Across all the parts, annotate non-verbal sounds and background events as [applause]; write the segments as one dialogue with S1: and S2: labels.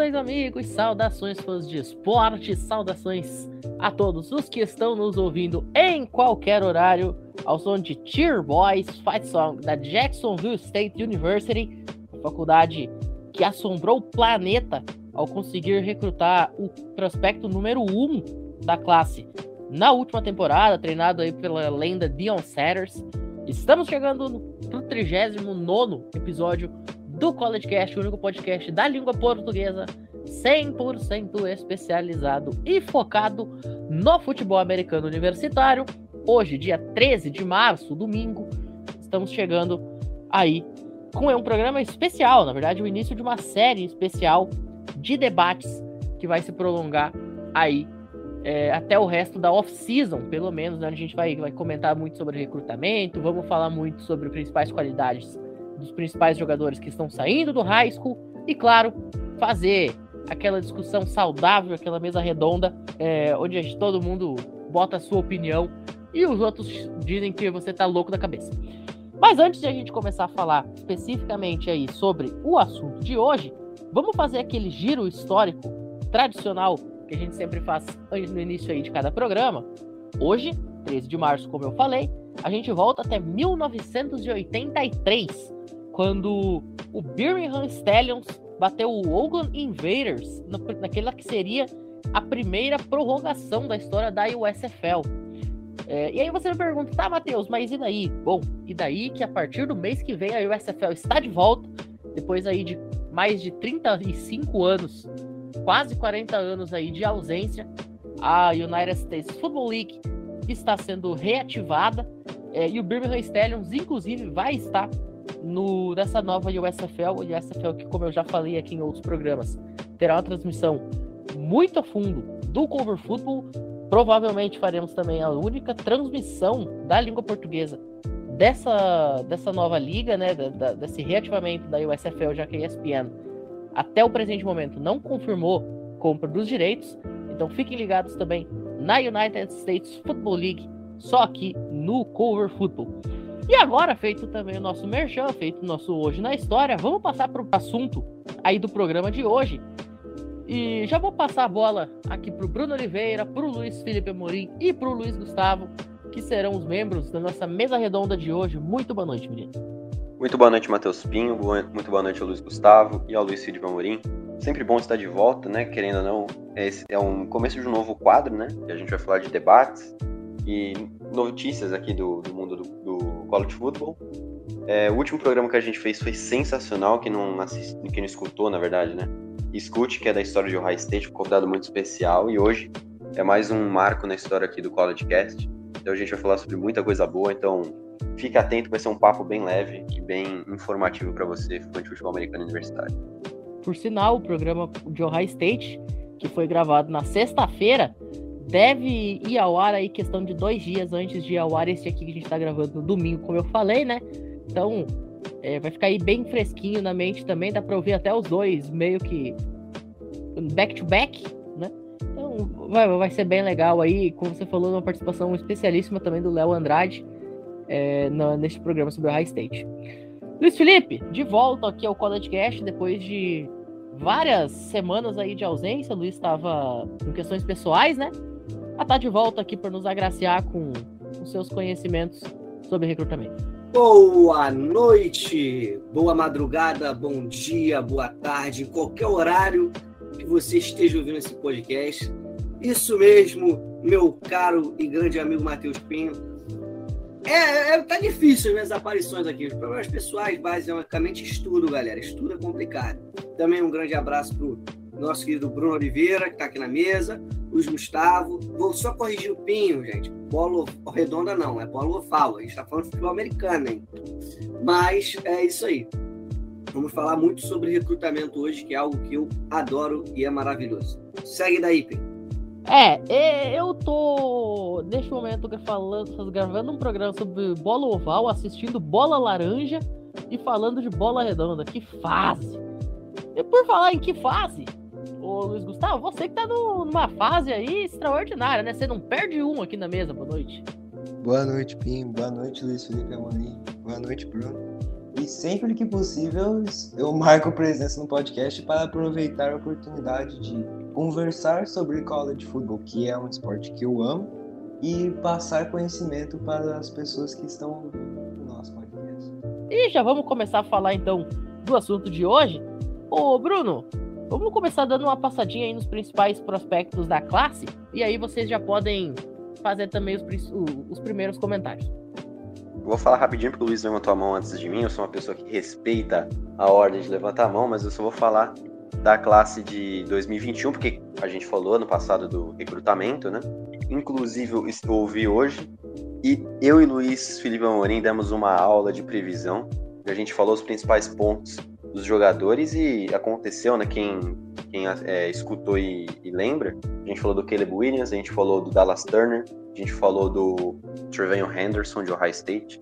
S1: Saudações, amigos, saudações fãs de esporte, saudações a todos os que estão nos ouvindo em qualquer horário, ao som de Cheer Boys Fight Song da Jacksonville State University, faculdade que assombrou o planeta ao conseguir recrutar o prospecto número 1 um da classe na última temporada, treinado aí pela lenda Dion Sanders. Estamos chegando no 39 episódio do College Cast, o único podcast da língua portuguesa 100% especializado e focado no futebol americano universitário. Hoje, dia 13 de março, domingo, estamos chegando aí com um programa especial, na verdade, o início de uma série especial de debates que vai se prolongar aí é, até o resto da off-season, pelo menos, né? A gente vai, vai comentar muito sobre recrutamento, vamos falar muito sobre principais qualidades dos principais jogadores que estão saindo do high school e, claro, fazer aquela discussão saudável, aquela mesa redonda, é, onde todo mundo bota a sua opinião e os outros dizem que você tá louco da cabeça. Mas antes de a gente começar a falar especificamente aí sobre o assunto de hoje, vamos fazer aquele giro histórico tradicional que a gente sempre faz no início aí de cada programa. Hoje, 13 de março, como eu falei, a gente volta até 1983, quando o Birmingham Stallions bateu o Oakland Invaders naquela que seria a primeira prorrogação da história da USFL. É, e aí você me pergunta, tá, Matheus, mas e daí? Bom, e daí que a partir do mês que vem a USFL está de volta, depois aí de mais de 35 anos, quase 40 anos aí de ausência, a United States Football League está sendo reativada é, e o Birmingham Stallions, inclusive, vai estar no, nessa nova USFL, USFL que, como eu já falei aqui em outros programas, terá uma transmissão muito a fundo do cover football. Provavelmente faremos também a única transmissão da língua portuguesa dessa, dessa nova liga, né, da, da, desse reativamento da USFL, já que a ESPN até o presente momento não confirmou compra dos direitos. Então fiquem ligados também na United States Football League, só aqui no Cover Football. E agora, feito também o nosso merchan, feito o nosso Hoje na História, vamos passar para o assunto aí do programa de hoje. E já vou passar a bola aqui para o Bruno Oliveira, para o Luiz Felipe Amorim e para o Luiz Gustavo, que serão os membros da nossa mesa redonda de hoje. Muito boa noite, menino.
S2: Muito boa noite, Matheus Pinho. Muito boa noite ao Luiz Gustavo e ao Luiz Felipe Amorim. Sempre bom estar de volta, né? Querendo ou não, esse é um começo de um novo quadro, né? Que a gente vai falar de debates e notícias aqui do, do mundo do, do college football. É, o último programa que a gente fez foi sensacional, que não, assist, que não escutou, na verdade, né? Escute, que é da história de Ohio State, um convidado muito especial, e hoje é mais um marco na história aqui do College Cast. Então a gente vai falar sobre muita coisa boa, então fique atento, vai ser um papo bem leve e bem informativo para você, fã de futebol americano universitário.
S1: Por sinal, o programa de Ohio State, que foi gravado na sexta-feira, deve ir ao ar aí questão de dois dias antes de ir ao ar esse aqui que a gente tá gravando no domingo, como eu falei, né? Então, é, vai ficar aí bem fresquinho na mente também, dá pra ouvir até os dois meio que back to back, né? Então, vai, vai ser bem legal aí, como você falou, uma participação especialíssima também do Léo Andrade é, no, neste programa sobre o High State. Luiz Felipe, de volta aqui ao College depois de várias semanas aí de ausência. O Luiz estava com questões pessoais, né? a estar tá de volta aqui para nos agraciar com os seus conhecimentos sobre recrutamento.
S3: Boa noite, boa madrugada, bom dia, boa tarde, em qualquer horário que você esteja ouvindo esse podcast. Isso mesmo, meu caro e grande amigo Matheus Pinho. É, é, tá difícil minhas aparições aqui. Os problemas pessoais, basicamente, estudo, galera. Estudo é complicado. Também um grande abraço pro nosso querido Bruno Oliveira, que está aqui na mesa, Luiz Gustavo. Vou só corrigir o Pinho, gente. Bola redonda não, é bola oval. A gente está falando de futebol americano, hein? Mas é isso aí. Vamos falar muito sobre recrutamento hoje, que é algo que eu adoro e é maravilhoso. Segue daí, Pinho.
S1: É, eu tô neste momento falando, gravando um programa sobre bola oval, assistindo bola laranja e falando de bola redonda. Que fase! E por falar em que fase, Ô Luiz Gustavo, você que tá no, numa fase aí extraordinária, né? Você não perde um aqui na mesa, boa noite.
S4: Boa noite, Pim. Boa noite, Luiz Felipe Amorim. Boa noite, Bruno. E sempre que possível, eu marco presença no podcast para aproveitar a oportunidade de conversar sobre college football, que é um esporte que eu amo, e passar conhecimento para as pessoas que estão ouvindo o nosso podcast.
S1: E já vamos começar a falar então do assunto de hoje. Ô, Bruno, vamos começar dando uma passadinha aí nos principais prospectos da classe, e aí vocês já podem fazer também os, os primeiros comentários.
S2: Vou falar rapidinho porque o Luiz levantou a mão antes de mim. Eu sou uma pessoa que respeita a ordem de levantar a mão, mas eu só vou falar da classe de 2021, porque a gente falou no passado do recrutamento, né? Inclusive, eu ouvi hoje e eu e Luiz Felipe Amorim demos uma aula de previsão. A gente falou os principais pontos dos jogadores e aconteceu, né? Quem, quem é, escutou e, e, lembra, a gente falou do Caleb Williams, a gente falou do Dallas Turner, a gente falou do Trevelyan Henderson de Ohio State.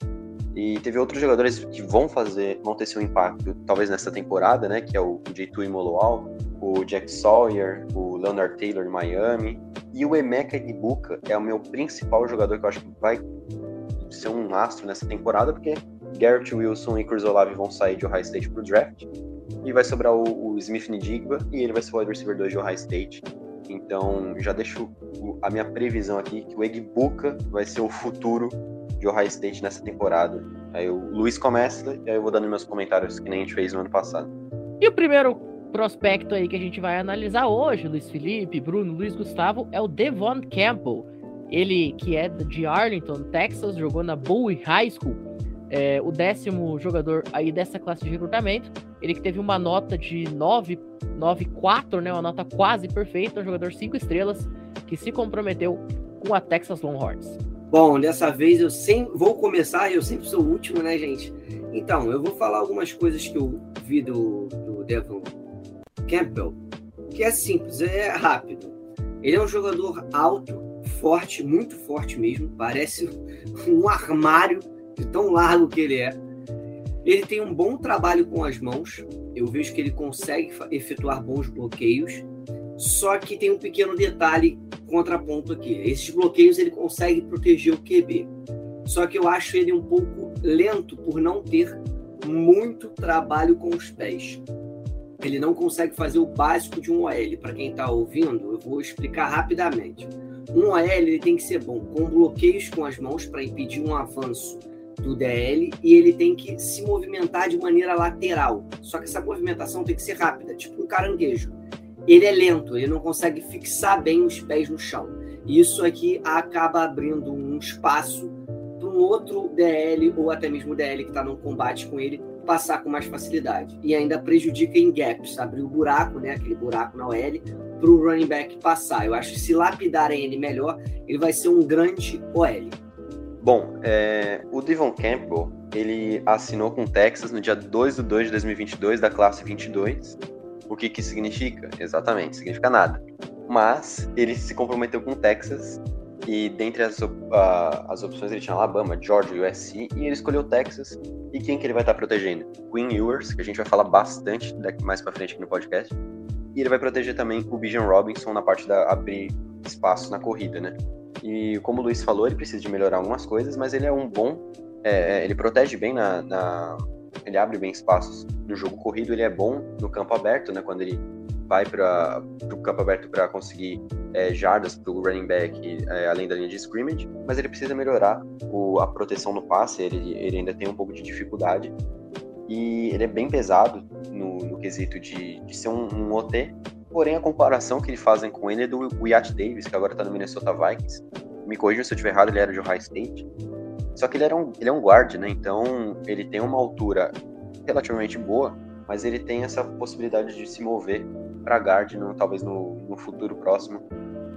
S2: E teve outros jogadores que vão fazer, vão ter seu impacto, talvez nessa temporada, né? Que é o J2 Imoloal, o Jack Sawyer, o Leonard Taylor de Miami. E o Emeka Ibuka é o meu principal jogador que eu acho que vai ser um astro nessa temporada, porque Garrett Wilson e Chris Olave vão sair de Ohio State pro draft. E vai sobrar o, o Smith Nidigba e ele vai ser o wide receiver 2 de Ohio State. Então já deixo a minha previsão aqui que o Egbuka vai ser o futuro de Ohio State nessa temporada. Aí o Luiz começa e aí eu vou dando meus comentários que nem a gente fez no ano passado.
S1: E o primeiro prospecto aí que a gente vai analisar hoje, Luiz Felipe, Bruno, Luiz Gustavo, é o Devon Campbell. Ele que é de Arlington, Texas, jogou na Bowie High School é, o décimo jogador aí dessa classe de recrutamento. Ele que teve uma nota de 9,4, né? Uma nota quase perfeita, um jogador 5 estrelas que se comprometeu com a Texas Longhorns.
S3: Bom, dessa vez eu sempre vou começar, eu sempre sou o último, né, gente? Então, eu vou falar algumas coisas que eu vi do, do Devon Campbell, que é simples, é rápido. Ele é um jogador alto, forte, muito forte mesmo, parece [laughs] um armário de tão largo que ele é. Ele tem um bom trabalho com as mãos. Eu vejo que ele consegue efetuar bons bloqueios. Só que tem um pequeno detalhe contraponto aqui. Esses bloqueios ele consegue proteger o QB. Só que eu acho ele um pouco lento por não ter muito trabalho com os pés. Ele não consegue fazer o básico de um OL. Para quem está ouvindo, eu vou explicar rapidamente. Um OL ele tem que ser bom com bloqueios com as mãos para impedir um avanço do DL e ele tem que se movimentar de maneira lateral. Só que essa movimentação tem que ser rápida, tipo um caranguejo. Ele é lento, ele não consegue fixar bem os pés no chão. Isso aqui acaba abrindo um espaço para um outro DL ou até mesmo DL que está no combate com ele passar com mais facilidade. E ainda prejudica em gaps, abrir o buraco, né, aquele buraco na OL, para o running back passar. Eu acho que se lapidarem ele melhor, ele vai ser um grande OL.
S2: Bom, é, o Devon Campbell, ele assinou com o Texas no dia 2 de 2 de 2022, da classe 22. O que que significa? Exatamente, significa nada. Mas ele se comprometeu com o Texas e dentre as, uh, as opções ele tinha Alabama, Georgia, USC e ele escolheu Texas. E quem que ele vai estar protegendo? Queen Ewers, que a gente vai falar bastante daqui mais para frente aqui no podcast. E ele vai proteger também o Bijan Robinson na parte da abrir espaço na corrida, né? E como o Luiz falou, ele precisa de melhorar algumas coisas, mas ele é um bom. É, é ele protege bem na, na, Ele abre bem espaços no jogo corrido, ele é bom no campo aberto, né? Quando ele vai para o campo aberto para conseguir é, jardas para o running back é, além da linha de scrimmage, mas ele precisa melhorar o, a proteção no passe, ele, ele ainda tem um pouco de dificuldade. E ele é bem pesado no, no quesito de, de ser um, um OT, Porém, a comparação que eles fazem com ele é do Wyatt Davis, que agora tá no Minnesota Vikings. Me corrija se eu estiver errado, ele era de Ohio State. Só que ele, era um, ele é um guard, né? Então, ele tem uma altura relativamente boa, mas ele tem essa possibilidade de se mover para guard, no, talvez no, no futuro próximo.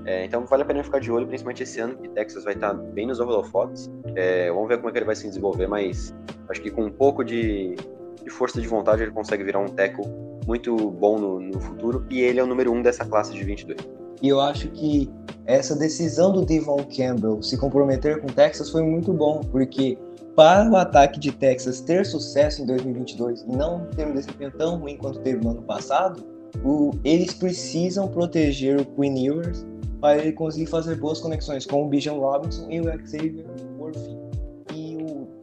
S2: É, então, vale a pena ficar de olho, principalmente esse ano, que Texas vai estar tá bem nos holofotes. É, vamos ver como é que ele vai se desenvolver, mas acho que com um pouco de, de força de vontade ele consegue virar um tackle muito bom no, no futuro, e ele é o número um dessa classe de 22.
S4: E eu acho que essa decisão do Devon Campbell se comprometer com Texas foi muito bom, porque para o ataque de Texas ter sucesso em 2022 e não ter um desempenho tão ruim quanto teve no ano passado, o, eles precisam proteger o Queen Ewers para ele conseguir fazer boas conexões com o Bijan Robinson e o Xavier Murphy.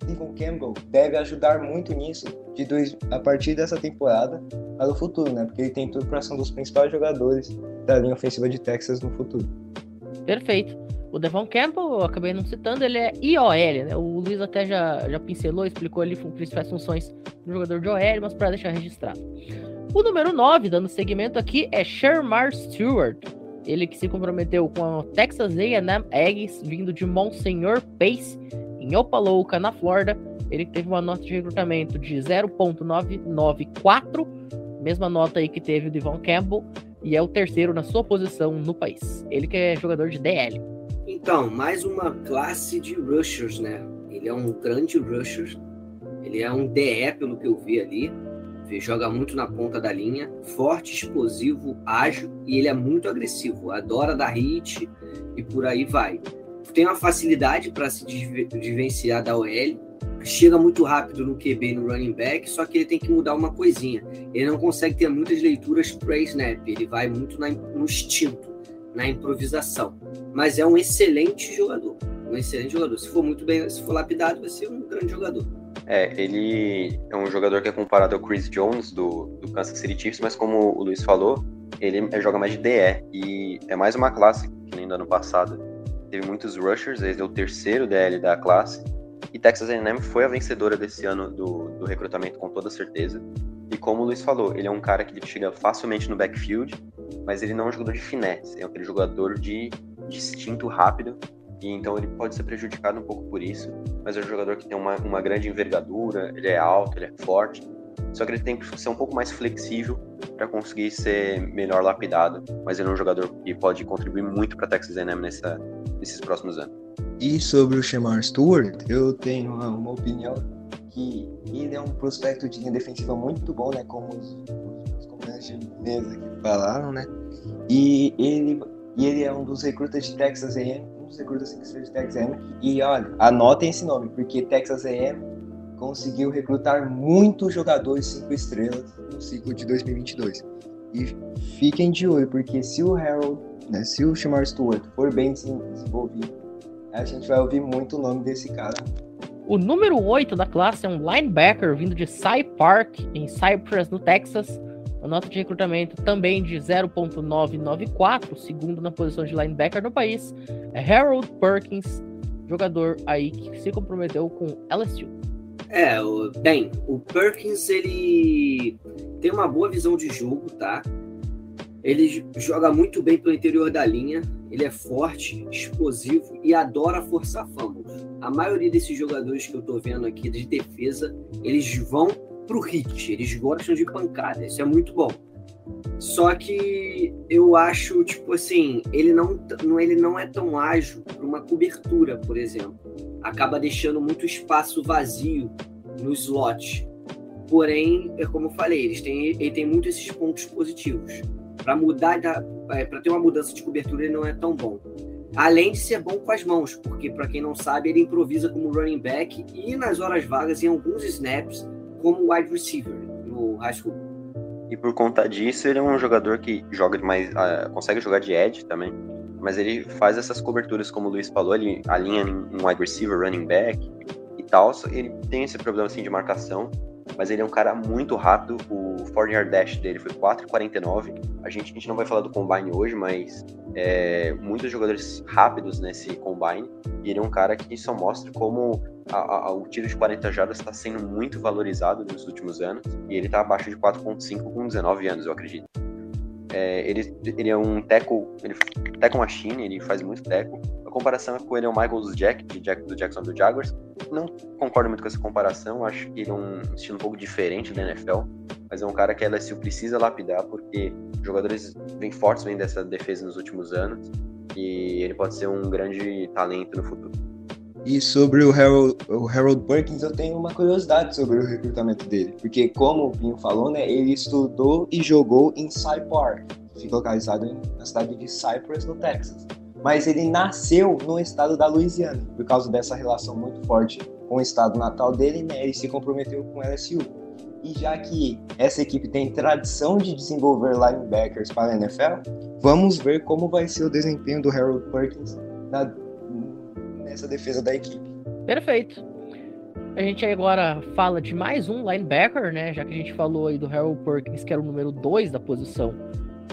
S4: Devon Campbell deve ajudar muito nisso de dois, a partir dessa temporada para o futuro, né? Porque ele tem tudo para ser um dos principais jogadores da linha ofensiva de Texas no futuro.
S1: Perfeito. O Devon Campbell, eu acabei não citando, ele é IOL, né? O Luiz até já, já pincelou, explicou ali as principais funções do jogador de OL, mas para deixar registrado. O número 9, dando segmento aqui, é Shermar Stewart. Ele que se comprometeu com a Texas A&M Aggies, vindo de Monsenhor Pace, em Opaloka, na Flórida. Ele teve uma nota de recrutamento de 0.994, mesma nota aí que teve o Devon Campbell, e é o terceiro na sua posição no país. Ele que é jogador de DL.
S3: Então, mais uma classe de rushers, né? Ele é um grande rusher. Ele é um DE, pelo que eu vi ali. Ele joga muito na ponta da linha, forte, explosivo, ágil e ele é muito agressivo. Adora dar hit e por aí vai. Tem uma facilidade para se diferenciar da OL. Chega muito rápido no QB no running back, só que ele tem que mudar uma coisinha. Ele não consegue ter muitas leituras pre-snap, ele vai muito no instinto, na improvisação. Mas é um excelente jogador. Um excelente jogador. Se for muito bem, se for lapidado, vai ser um grande jogador.
S2: É, ele é um jogador que é comparado ao Chris Jones do, do Kansas City Chiefs, mas como o Luiz falou, ele joga mais de DE e é mais uma classe que nem do ano passado. Teve muitos rushers, ele é o terceiro DL da classe. E Texas A&M foi a vencedora desse ano do, do recrutamento com toda certeza. E como o Luiz falou, ele é um cara que chega facilmente no backfield, mas ele não é um jogador de finesse, é aquele jogador de, de instinto rápido e então ele pode ser prejudicado um pouco por isso, mas é um jogador que tem uma, uma grande envergadura, ele é alto, ele é forte, só que ele tem que ser um pouco mais flexível para conseguir ser melhor lapidado, mas ele é um jogador que pode contribuir muito para Texas A&M nessa, nesses próximos anos.
S4: E sobre o Shamar Stewart, eu tenho uma, uma, opinião que ele é um prospecto de linha defensiva muito bom, né, como os, os companheiros de mesa que falaram, né, e ele, e ele é um dos recrutas de Texas A&M dos recrutas de Texas A&M. E olha, anotem esse nome, porque Texas A&M conseguiu recrutar muitos jogadores cinco estrelas no ciclo de 2022. E fiquem de olho, porque se o Harold, né, se o Shamar Stewart for bem desenvolvido, a gente vai ouvir muito o nome desse cara.
S1: O número 8 da classe é um linebacker vindo de Cy Park, em Cypress, no Texas. A nota de recrutamento também de 0.994, segundo na posição de linebacker no país, é Harold Perkins, jogador aí que se comprometeu com LSU.
S3: É, bem, o Perkins ele tem uma boa visão de jogo, tá? Ele joga muito bem pelo interior da linha, ele é forte, explosivo e adora forçar fumbles. A maioria desses jogadores que eu tô vendo aqui de defesa, eles vão pro hit, eles gostam de pancada, isso é muito bom. Só que eu acho, tipo assim, ele não, ele não é tão ágil para uma cobertura, por exemplo. Acaba deixando muito espaço vazio no slot. Porém, é como eu falei, eles têm, ele tem muito esses pontos positivos. Para mudar, é, para ter uma mudança de cobertura, ele não é tão bom. Além de ser bom com as mãos, porque para quem não sabe, ele improvisa como running back e nas horas vagas em alguns snaps como wide receiver no high school.
S2: E por conta disso, ele é um jogador que joga mais, uh, consegue jogar de edge também, mas ele faz essas coberturas, como o Luiz falou, ele alinha em wide receiver, running back e tal. Ele tem esse problema assim de marcação, mas ele é um cara muito rápido. O 40 yard dash dele foi 4,49. A gente, a gente não vai falar do combine hoje, mas é, muitos jogadores rápidos nesse combine. E ele é um cara que só mostra como a, a, o tiro de 40 jardas está sendo muito valorizado nos últimos anos e ele está abaixo de 4.5 com 19 anos, eu acredito. É, ele, ele é um tackle, ele tackle machine, ele faz muito tackle. A comparação é com ele é o Michael Jack, de Jack, do Jackson do Jaguars. Não concordo muito com essa comparação, acho que ele é um estilo um pouco diferente da NFL, mas é um cara que a LSU precisa lapidar porque jogadores bem fortes vêm dessa defesa nos últimos anos e ele pode ser um grande talento no futuro.
S4: E sobre o Harold, o Harold Perkins, eu tenho uma curiosidade sobre o recrutamento dele. Porque, como o Pinho falou, né, ele estudou e jogou em Cy que fica localizado na cidade de Cypress, no Texas. Mas ele nasceu no estado da Louisiana, por causa dessa relação muito forte com o estado natal dele, né, ele se comprometeu com LSU. E já que essa equipe tem tradição de desenvolver linebackers para a NFL, vamos ver como vai ser o desempenho do Harold Perkins na nessa defesa da equipe.
S1: Perfeito. A gente agora fala de mais um linebacker, né? Já que a gente falou aí do Harold Perkins, que era o número 2 da posição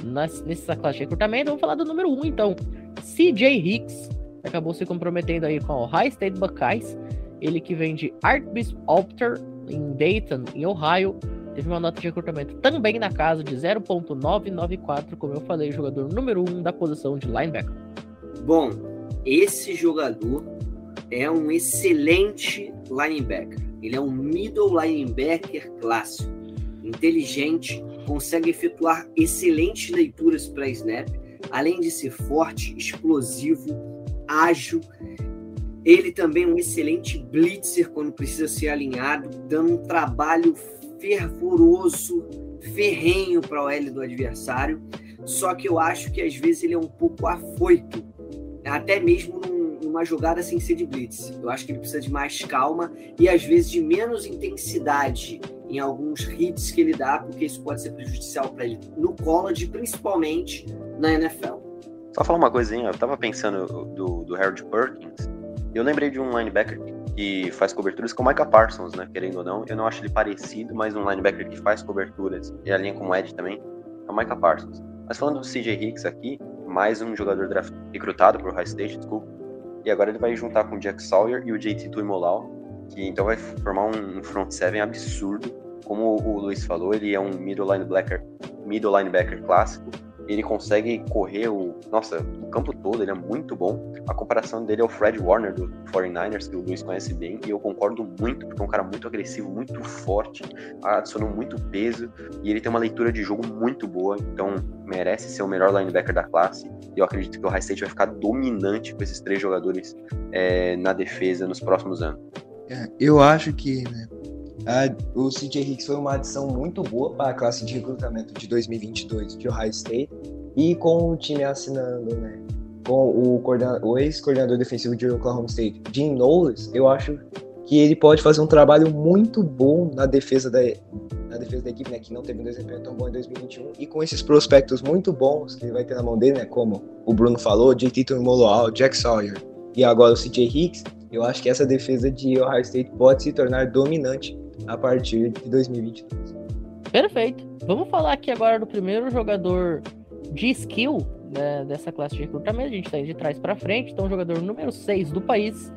S1: nessa classe de recrutamento, vamos falar do número 1 um, então. CJ Hicks acabou se comprometendo aí com o High State Buckeyes. Ele que vem de Artbisp Alter em Dayton, em Ohio. Teve uma nota de recrutamento também na casa de 0.994, como eu falei, jogador número 1 um da posição de linebacker.
S3: Bom, esse jogador é um excelente linebacker. Ele é um middle linebacker clássico, inteligente, consegue efetuar excelentes leituras para snap, além de ser forte, explosivo, ágil. Ele também é um excelente blitzer quando precisa ser alinhado, dando um trabalho fervoroso, ferrenho para o L do adversário. Só que eu acho que às vezes ele é um pouco afoito, até mesmo num, numa jogada sem ser de blitz. Eu acho que ele precisa de mais calma e às vezes de menos intensidade em alguns hits que ele dá, porque isso pode ser prejudicial para ele no college, principalmente na NFL.
S2: Só falar uma coisinha, eu tava pensando do, do Harold Perkins, eu lembrei de um linebacker que faz coberturas com o Micah Parsons, né? Querendo ou não, eu não acho ele parecido, mas um linebacker que faz coberturas e a linha como Ed também é o Micah Parsons. Mas falando do CJ Hicks aqui, mais um jogador draft, recrutado por High State, desculpa. E agora ele vai juntar com o Jack Sawyer e o JT Tuimolau, que então vai formar um front seven absurdo. Como o Luiz falou, ele é um middle linebacker, middle linebacker clássico ele consegue correr o, nossa, o campo todo, ele é muito bom. A comparação dele é o Fred Warner do 49ers, que o Luiz conhece bem, e eu concordo muito, porque é um cara muito agressivo, muito forte, adicionou muito peso, e ele tem uma leitura de jogo muito boa, então merece ser o melhor linebacker da classe. E eu acredito que o High State vai ficar dominante com esses três jogadores é, na defesa nos próximos anos.
S4: É, eu acho que né, a, o CJ Hicks foi uma adição muito boa para a classe de recrutamento de 2022 de Ohio State e com o time assinando, né, com o, o ex-coordenador defensivo de Oklahoma State, Jim Knowles, eu acho que ele pode fazer um trabalho muito bom na defesa da, na defesa da equipe, né, que não teve um desempenho tão bom em 2021, e com esses prospectos muito bons que ele vai ter na mão dele, né, como o Bruno falou, JT Tuimoloau, Jack Sawyer e agora o CJ Hicks, eu acho que essa defesa de Ohio State pode se tornar dominante a partir de 2022.
S1: Perfeito. Vamos falar aqui agora do primeiro jogador de skill né, dessa classe de recrutamento. A gente está indo de trás para frente. Então, jogador número 6 do país,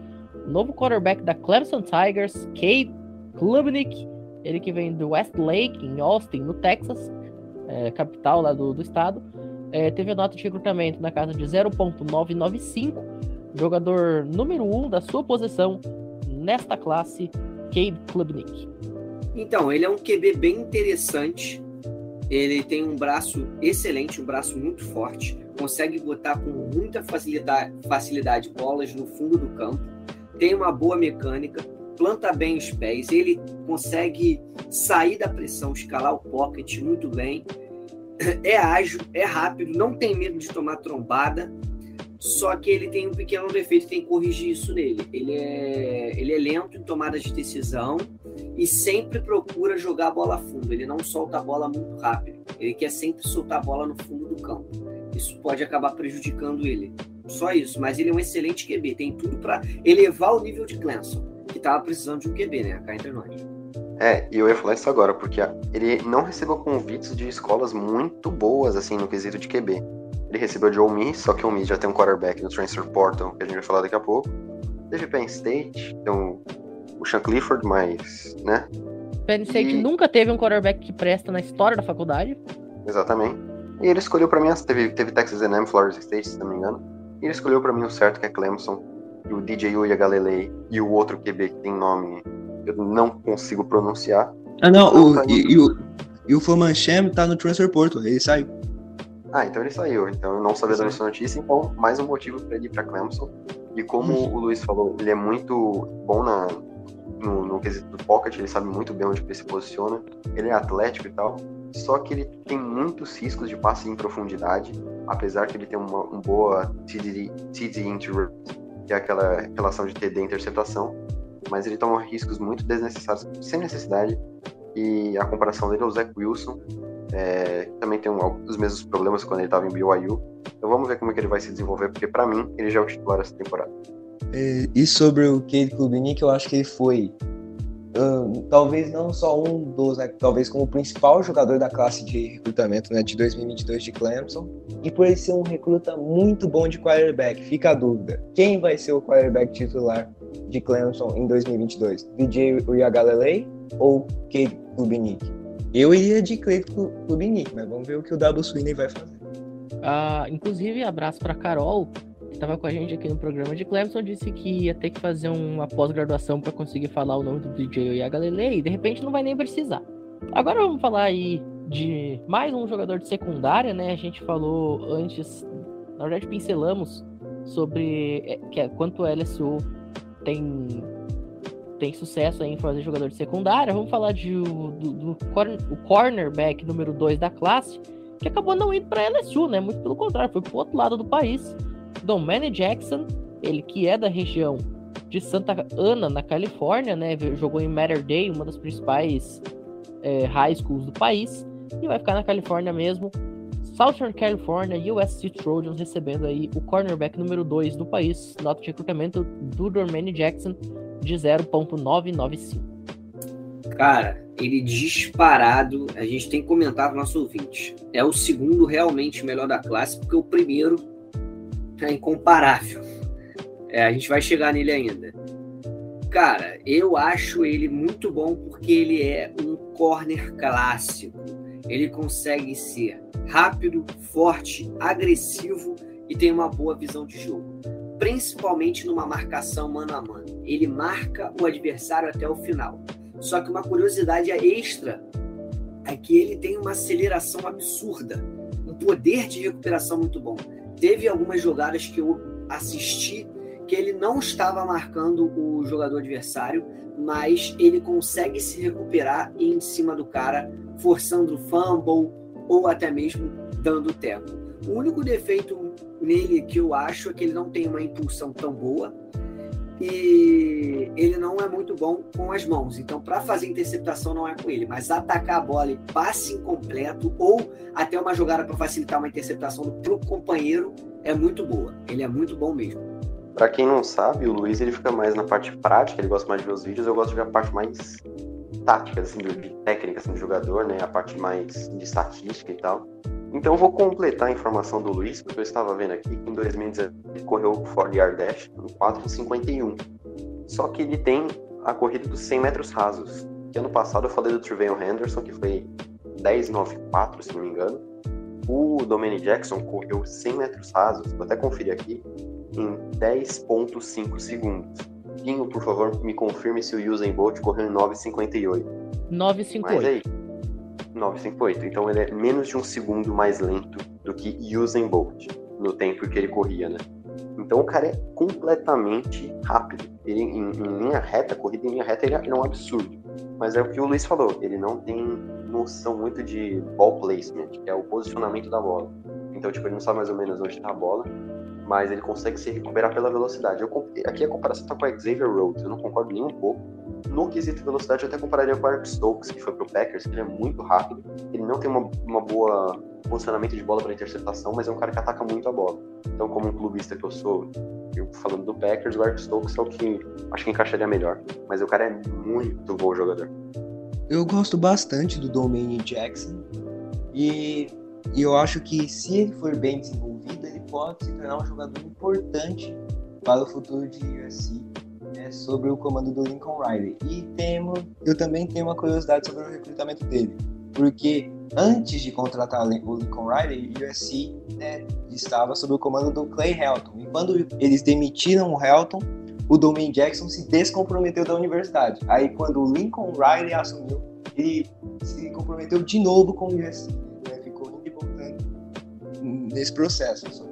S1: novo quarterback da Clemson Tigers, Cade Klubnik. Ele que vem do Westlake, em Austin, no Texas, é, capital lá do, do estado. É, teve a nota de recrutamento na casa de 0.995. Jogador número 1 um da sua posição nesta classe Cade Klubnik?
S3: Então, ele é um QB bem interessante. Ele tem um braço excelente, um braço muito forte. Consegue botar com muita facilidade, facilidade bolas no fundo do campo. Tem uma boa mecânica, planta bem os pés. Ele consegue sair da pressão, escalar o pocket muito bem. É ágil, é rápido, não tem medo de tomar trombada só que ele tem um pequeno defeito, tem que corrigir isso nele. Ele é, ele é lento em tomada de decisão e sempre procura jogar a bola a fundo. Ele não solta a bola muito rápido. Ele quer sempre soltar a bola no fundo do campo. Isso pode acabar prejudicando ele. Só isso, mas ele é um excelente QB. Tem tudo para elevar o nível de Clemson, que estava precisando de um QB, né? Cá entre nós.
S2: É, e eu ia falar isso agora, porque ele não recebeu convites de escolas muito boas, assim, no quesito de QB. Ele recebeu de Miss, só que o Ole Miss já tem um quarterback no transfer portal, que a gente vai falar daqui a pouco. Teve Penn State, tem o, Sean Clifford, mas, né?
S1: Penn State e... nunca teve um quarterback que presta na história da faculdade.
S2: Exatamente. E ele escolheu para mim, teve, teve Texas A&M, Florida State, se não me engano. E ele escolheu para mim o certo, que é Clemson. E o DJ Galilei e o outro QB que tem nome eu não consigo pronunciar.
S4: Ah, não, o, tá e, e, o, e o Fomancham tá no transfer portal, ele saiu.
S2: Ah, então ele saiu. Então eu não sabia dessa notícia, então mais um motivo para ele ir para Clemson. E como o Luiz falou, ele é muito bom na, no, no quesito do pocket, ele sabe muito bem onde ele se posiciona. Ele é atlético e tal. Só que ele tem muitos riscos de passe em profundidade, apesar que ele tem uma, uma boa TD, TD interrupt, que é aquela relação de TD interceptação. Mas ele toma riscos muito desnecessários, sem necessidade. E a comparação dele é o Zach Wilson, é, também tem um, os mesmos problemas quando ele estava em BYU. Então vamos ver como é que ele vai se desenvolver, porque para mim ele já é o titular essa temporada.
S4: E sobre o Cade Klubnik, eu acho que ele foi uh, talvez não só um dos, né, talvez como o principal jogador da classe de recrutamento né, de 2022 de Clemson, e por ele ser um recruta muito bom de quarterback, fica a dúvida, quem vai ser o quarterback titular de Clemson em 2022? DJ Uyagalelei ou Cade Klubnik? Eu iria de Cade Klubnik, mas vamos ver o que o W Sweeney vai fazer.
S1: Uh, inclusive, abraço para Carol, estava com a gente aqui no programa de Clemson, disse que ia ter que fazer uma pós-graduação para conseguir falar o nome do DJ Yagalele e de repente não vai nem precisar. Agora vamos falar aí de mais um jogador de secundária, né? A gente falou antes, na verdade pincelamos sobre é, que é, quanto o LSU tem tem sucesso em fazer jogador de secundária. Vamos falar de, do, do, cornerback número 2 da classe, que acabou não indo para LSU, né? Muito pelo contrário, foi para o outro lado do país Domani Jackson, ele que é da região de Santa Ana, na Califórnia, né? Jogou em Matter Day, uma das principais é, high schools do país, e vai ficar na Califórnia mesmo. Southern California, USC Trojans recebendo aí o cornerback número 2 do país, nota de recrutamento do Dormani Jackson de 0.995.
S3: Cara, ele disparado, a gente tem comentado no nosso ouvinte. É o segundo realmente melhor da classe, porque o primeiro é incomparável. É, a gente vai chegar nele ainda. Cara, eu acho ele muito bom porque ele é um corner clássico. Ele consegue ser rápido, forte, agressivo e tem uma boa visão de jogo, principalmente numa marcação mano a mano. Ele marca o adversário até o final. Só que uma curiosidade extra é que ele tem uma aceleração absurda, um poder de recuperação muito bom teve algumas jogadas que eu assisti que ele não estava marcando o jogador adversário, mas ele consegue se recuperar em cima do cara, forçando o fumble ou até mesmo dando tempo. O único defeito nele que eu acho é que ele não tem uma impulsão tão boa e ele não é muito bom com as mãos. Então, para fazer interceptação não é com ele, mas atacar a bola e passe incompleto ou até uma jogada para facilitar uma interceptação para o companheiro é muito boa. Ele é muito bom mesmo.
S2: Para quem não sabe, o Luiz ele fica mais na parte prática, ele gosta mais de ver os vídeos, eu gosto de ver a parte mais tática, assim, de técnica assim, do jogador, né? A parte mais de estatística e tal. Então eu vou completar a informação do Luiz, porque eu estava vendo aqui que em 2019 ele correu o 40 Yard Dash em 4,51. Só que ele tem a corrida dos 100 metros rasos. Que ano passado eu falei do Trevelyan Henderson, que foi 10,94, se não me engano. O Dominic Jackson correu 100 metros rasos, vou até conferir aqui, em 10,5 segundos. Pinho, por favor, me confirme se o Usain Bolt correu em 9,58.
S1: 9,58. Mas aí,
S2: 958. Então ele é menos de um segundo mais lento do que Usain Bolt no tempo que ele corria, né? Então o cara é completamente rápido. Ele em, em linha reta, corrida em linha reta, ele é um absurdo. Mas é o que o Luiz falou, ele não tem noção muito de ball placement, que é o posicionamento da bola. Então, tipo, ele não sabe mais ou menos onde está a bola, mas ele consegue se recuperar pela velocidade. Eu, aqui a comparação está com o Xavier Rhodes, eu não concordo nem um pouco. No quesito velocidade, eu até compararia com o Eric Stokes, que foi pro Packers, ele é muito rápido. Ele não tem uma, uma boa posicionamento de bola para interceptação, mas é um cara que ataca muito a bola. Então, como um clubista que eu sou, eu falando do Packers, o Eric Stokes é o que acho que encaixaria melhor. Mas o cara é muito bom jogador.
S4: Eu gosto bastante do Dominic Jackson e, eu acho que se ele for bem desenvolvido, pode se tornar um jogador importante para o futuro de USC é sobre o comando do Lincoln Riley. E temo, eu também tenho uma curiosidade sobre o recrutamento dele, porque antes de contratar o Lincoln Riley, o USC né, estava sob o comando do Clay Helton. E quando eles demitiram o Helton, o Domain Jackson se descomprometeu da universidade. Aí quando o Lincoln Riley assumiu, ele se comprometeu de novo com o USC. Né, ficou indo e voltando nesse processo.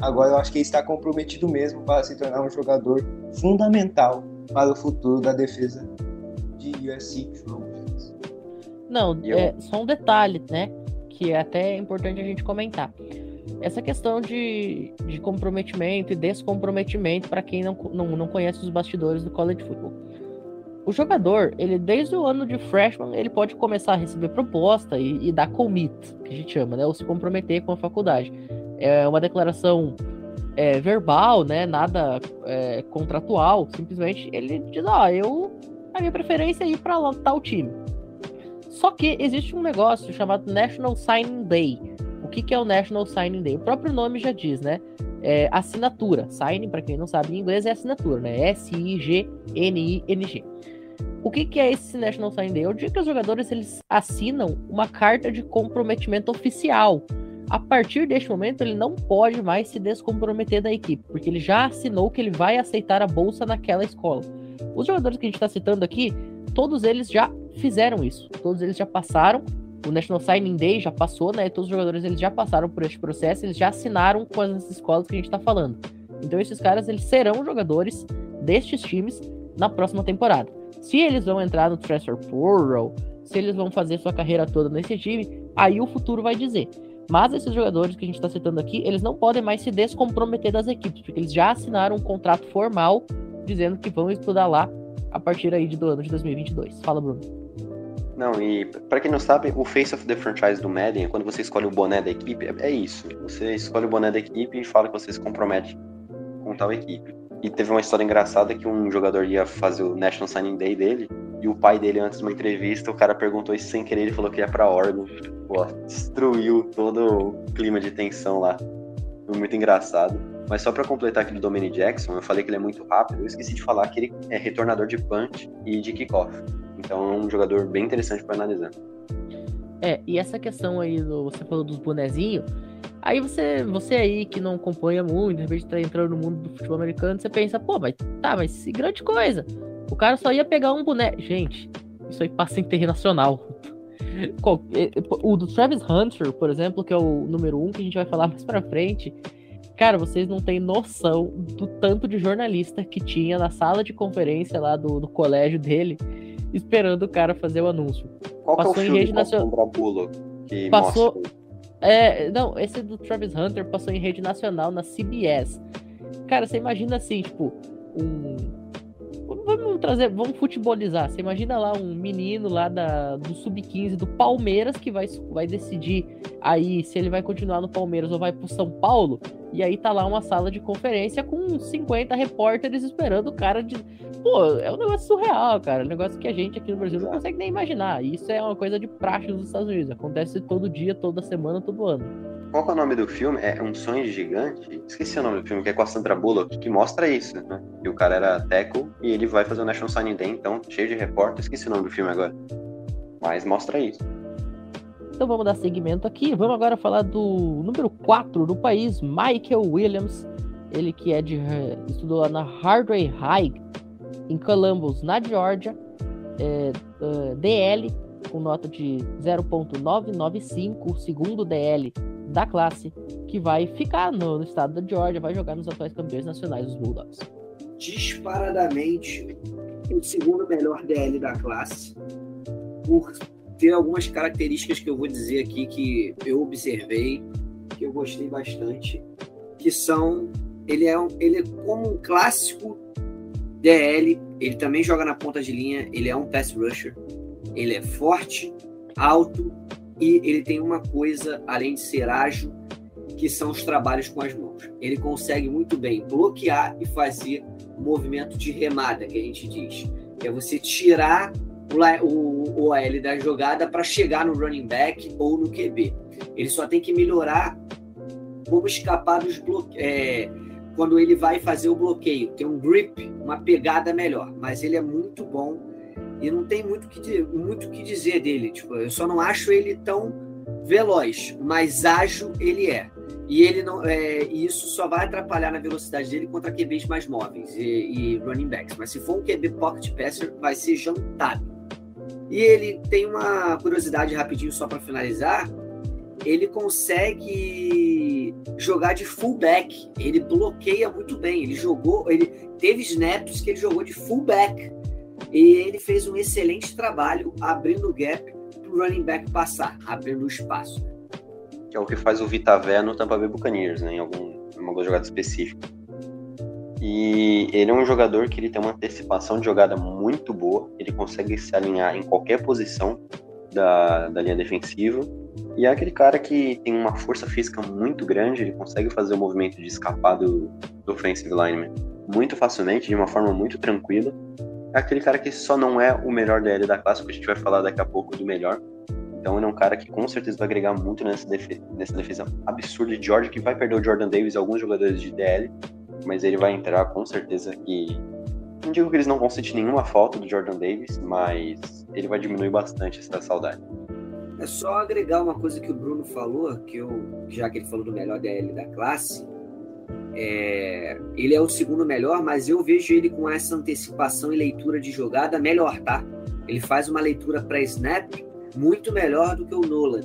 S4: Agora eu acho que ele está comprometido mesmo para se tornar um jogador fundamental para o futuro da defesa de USC Trojans.
S1: Não, é só um detalhe, né? Que é até importante a gente comentar. Essa questão de, de comprometimento e descomprometimento para quem não, não, não conhece os bastidores do college football. O jogador, ele desde o ano de freshman, ele pode começar a receber proposta e, e dar commit, que a gente chama, né? Ou se comprometer com a faculdade. É uma declaração é, verbal, né? Nada é, contratual. Simplesmente ele diz, ó, ah, eu a minha preferência é ir para tal time. Só que existe um negócio chamado National Signing Day. O que, que é o National Signing Day? O próprio nome já diz, né? É assinatura. Signing, para quem não sabe em inglês, é assinatura, né? S-I-G-N-I-N-G. O que, que é esse National Signing Day? É o dia que os jogadores eles assinam uma carta de comprometimento oficial. A partir deste momento, ele não pode mais se descomprometer da equipe, porque ele já assinou que ele vai aceitar a bolsa naquela escola. Os jogadores que a gente está citando aqui, todos eles já fizeram isso. Todos eles já passaram. O National Signing Day já passou, né? Todos os jogadores eles já passaram por este processo, eles já assinaram com as escolas que a gente está falando. Então esses caras eles serão jogadores destes times na próxima temporada. Se eles vão entrar no transfer portal, se eles vão fazer sua carreira toda nesse time, aí o futuro vai dizer. Mas esses jogadores que a gente está citando aqui, eles não podem mais se descomprometer das equipes, porque eles já assinaram um contrato formal dizendo que vão estudar lá a partir aí do ano de 2022. Fala, Bruno.
S2: Não, e para quem não sabe, o face of the franchise do Madden é quando você escolhe o boné da equipe, é, é isso. Você escolhe o boné da equipe e fala que você se compromete com tal equipe. E teve uma história engraçada que um jogador ia fazer o National Signing Day dele, e o pai dele, antes de uma entrevista, o cara perguntou isso sem querer, ele falou que ia pra Oregon. Pô, destruiu todo o clima de tensão lá. Foi muito engraçado. Mas só para completar aqui do Dominic Jackson, eu falei que ele é muito rápido, eu esqueci de falar que ele é retornador de punch e de kickoff. Então é um jogador bem interessante para analisar.
S1: É, e essa questão aí, do, você falou dos bonezinhos, aí você, você aí que não acompanha muito, de repente tá entrando no mundo do futebol americano, você pensa, pô, mas tá, mas grande coisa. O cara só ia pegar um boneco. Gente, isso aí passa internacional. [laughs] O do Travis Hunter, por exemplo, que é o número um que a gente vai falar [laughs] mais pra frente, Cara, vocês não têm noção do tanto de jornalista que tinha na sala de conferência lá do, do colégio dele, esperando o cara fazer o anúncio.
S2: Qual passou é o em rede nacional.
S1: passou. Mostra? É, não, esse do Travis Hunter passou em rede nacional na CBS. Cara, você imagina assim, tipo, um vamos trazer, vamos futebolizar. Você imagina lá um menino lá da, do Sub-15 do Palmeiras que vai, vai decidir aí se ele vai continuar no Palmeiras ou vai pro São Paulo. E aí tá lá uma sala de conferência com 50 repórteres esperando o cara de. Pô, é um negócio surreal, cara. Um negócio que a gente aqui no Brasil não consegue nem imaginar. Isso é uma coisa de praxe nos Estados Unidos. Acontece todo dia, toda semana, todo ano.
S2: Qual é o nome do filme? É Um Sonho Gigante? Esqueci o nome do filme, que é com a Sandra Bullock, que mostra isso, né? Que o cara era teco e ele vai fazer o National Signing Day, então, cheio de repórter. Esqueci o nome do filme agora. Mas mostra isso.
S1: Então vamos dar seguimento aqui. Vamos agora falar do número 4 do país, Michael Williams. Ele que é de estudou lá na Hardway High em Columbus, na Georgia. É, é, DL com nota de 0.995, segundo DL da classe, que vai ficar no, no, estado da Georgia, vai jogar nos atuais campeões nacionais, os Bulldogs.
S3: Disparadamente, o segundo melhor DL da classe, por ter algumas características que eu vou dizer aqui que eu observei, que eu gostei bastante, que são ele é, um, ele é como um clássico DL, ele também joga na ponta de linha, ele é um pass rusher, ele é forte, alto e ele tem uma coisa, além de ser ágil, que são os trabalhos com as mãos. Ele consegue muito bem bloquear e fazer movimento de remada, que a gente diz. Que é você tirar o, o, OL da jogada para chegar no running back ou no QB. Ele só tem que melhorar como escapar dos bloqueios. É, quando ele vai fazer o bloqueio, tem um grip, uma pegada melhor. Mas ele é muito bom e não tem muito que, muito que dizer dele. Tipo, eu só não acho ele tão veloz, mas ágil ele é. E ele não, é, isso só vai atrapalhar na velocidade dele contra QBs mais móveis e, e running backs. Mas se for um QB pocket passer, vai ser jantado. E ele tem uma curiosidade rapidinho só para finalizar. Ele consegue jogar de fullback. Ele bloqueia muito bem. Ele jogou, ele teve snaps que ele jogou de fullback e ele fez um excelente trabalho abrindo o gap para o running back passar, abrindo o espaço.
S2: Que é o que faz o Vitavé no Tampa Bay Buccaneers, né, em algum, alguma jogada específica. E ele é um jogador que ele tem uma antecipação de jogada muito boa, ele consegue se alinhar em qualquer posição da, da linha defensiva. E é aquele cara que tem uma força física muito grande, ele consegue fazer o movimento de escapar do, do offensive lineman muito facilmente, de uma forma muito tranquila aquele cara que só não é o melhor DL da classe, porque a gente vai falar daqui a pouco do melhor. Então ele é um cara que com certeza vai agregar muito nessa, defe nessa defesa absurda de George, que vai perder o Jordan Davis e alguns jogadores de DL, mas ele vai entrar com certeza e não digo que eles não vão sentir nenhuma falta do Jordan Davis, mas ele vai diminuir bastante essa saudade.
S3: É só agregar uma coisa que o Bruno falou, que eu, já que ele falou do melhor DL da classe, é, ele é o segundo melhor, mas eu vejo ele com essa antecipação e leitura de jogada melhor, tá? Ele faz uma leitura pré-snap muito melhor do que o Nolan,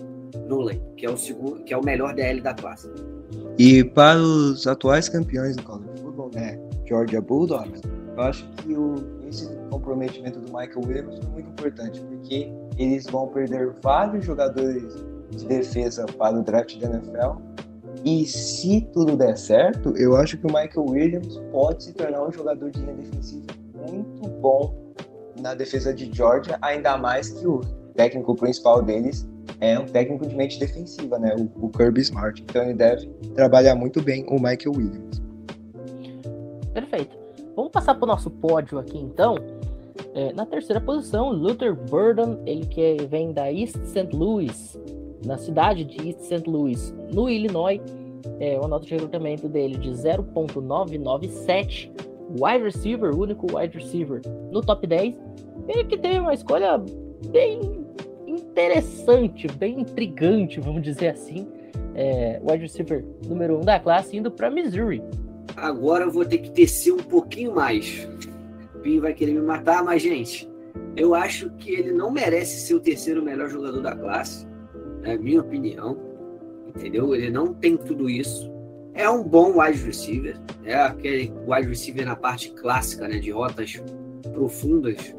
S3: Nolan, que é o segundo, que é o melhor DL da classe.
S4: E para os atuais campeões do college football, né, Georgia Bulldogs, eu acho que o, esse comprometimento do Michael Williams foi muito importante, porque eles vão perder vários jogadores de defesa para o draft da NFL. E se tudo der certo, eu acho que o Michael Williams pode se tornar um jogador de linha defensiva muito bom na defesa de Georgia, ainda mais que o técnico principal deles é um técnico de mente defensiva, né? O, o Kirby Smart. Então ele deve trabalhar muito bem o Michael Williams.
S1: Perfeito. Vamos passar para o nosso pódio aqui então. É, na terceira posição, Luther Burden, ele que vem da East St. Louis, na cidade de East St. Louis, no Illinois. É, uma nota de recrutamento dele de 0.997. Wide receiver, único wide receiver no top 10. Ele que teve uma escolha bem interessante, bem intrigante, vamos dizer assim. É, wide receiver número 1 um da classe indo para Missouri.
S3: Agora eu vou ter que tecer um pouquinho mais. O Pinho vai querer me matar, mas, gente, eu acho que ele não merece ser o terceiro melhor jogador da classe. É minha opinião. Entendeu? Ele não tem tudo isso. É um bom wide receiver. É aquele wide receiver na parte clássica, né? De rotas profundas.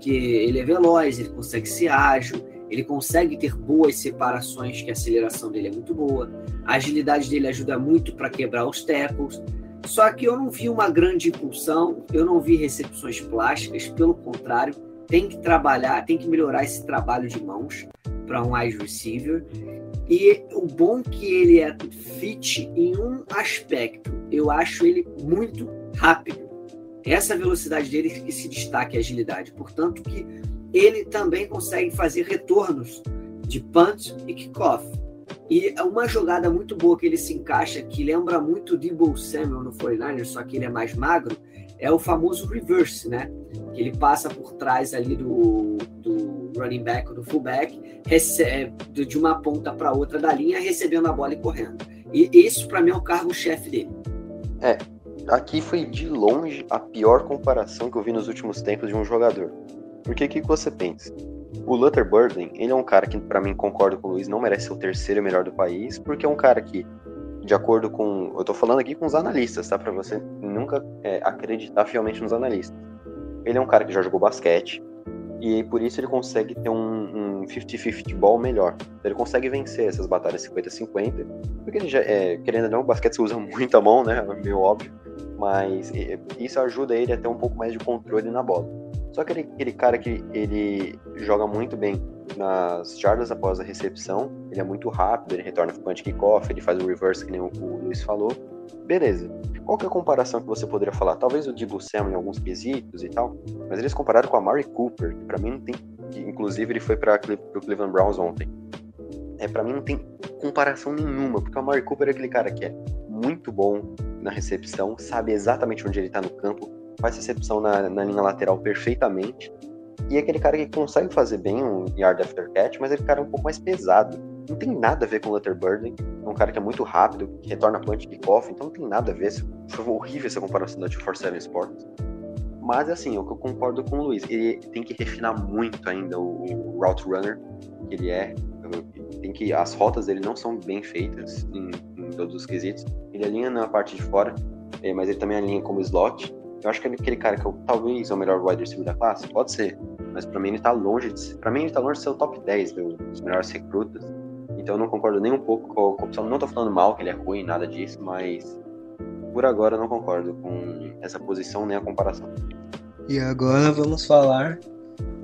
S3: Que ele é veloz, ele consegue ser ágil, ele consegue ter boas separações, que a aceleração dele é muito boa. A agilidade dele ajuda muito para quebrar os tackles. Só que eu não vi uma grande impulsão, eu não vi recepções plásticas, pelo contrário, tem que trabalhar, tem que melhorar esse trabalho de mãos para um wide receiver. E o bom que ele é fit em um aspecto, eu acho ele muito rápido. Essa velocidade dele que se destaca a agilidade. Portanto, que ele também consegue fazer retornos de punt e kickoff. E é uma jogada muito boa que ele se encaixa, que lembra muito o Debo Samuel no 49ers, só que ele é mais magro, é o famoso reverse, né? Que ele passa por trás ali do, do running back, do fullback, recebe, de uma ponta para outra da linha, recebendo a bola e correndo. E isso, para mim, é o cargo-chefe dele.
S2: É, aqui foi de longe a pior comparação que eu vi nos últimos tempos de um jogador. Porque o que, você pensa? O Luther Burden, ele é um cara que, para mim, concordo com o Luiz, não merece ser o terceiro melhor do país, porque é um cara que, de acordo com. Eu tô falando aqui com os analistas, tá? Pra você nunca é, acreditar fielmente nos analistas. Ele é um cara que já jogou basquete, e por isso ele consegue ter um 50-50 um ball melhor. Ele consegue vencer essas batalhas 50-50, porque ele já, é, querendo ou não, o basquete se usa [laughs] muito a mão, né? É meio óbvio, mas isso ajuda ele a ter um pouco mais de controle na bola. Só que aquele, aquele cara que ele joga muito bem nas jardas após a recepção, ele é muito rápido, ele retorna para o kickoff, ele faz o reverse, que nem o, Luiz falou. Beleza. Qual que é a comparação que você poderia falar? Talvez o Dibu Samuel em alguns quesitos e tal, mas eles compararam com a Mari Cooper, que para mim não tem. Que, inclusive ele foi para o Cleveland Browns ontem. É, para mim não tem comparação nenhuma, porque o Mari Cooper é aquele cara que é muito bom na recepção, sabe exatamente onde ele está no campo, faz recepção na, na linha lateral perfeitamente. E é aquele cara que consegue fazer bem um yard after catch, mas ele cara é um pouco mais pesado. Não tem nada a ver com o Luther Burden. É um cara que é muito rápido, que retorna punch kickoff, então não tem nada a ver. Foi horrível essa comparação da 247 Sports. Mas assim, o que eu concordo com o Luiz, ele tem que refinar muito ainda o, o route runner que ele é. Tem que as rotas dele não são bem feitas em, em todos os quesitos. Ele alinha na parte de fora, eh, mas ele também alinha como slot. Eu acho que aquele cara que eu, talvez é o melhor wide receiver da classe, pode ser. Mas para mim ele tá longe de ser. Pra mim ele tá longe de ser o top 10 dos melhores recrutas. Então eu não concordo nem um pouco com a opção. Não tô falando mal que ele é ruim, nada disso, mas por agora eu não concordo com essa posição nem a comparação.
S4: E agora vamos falar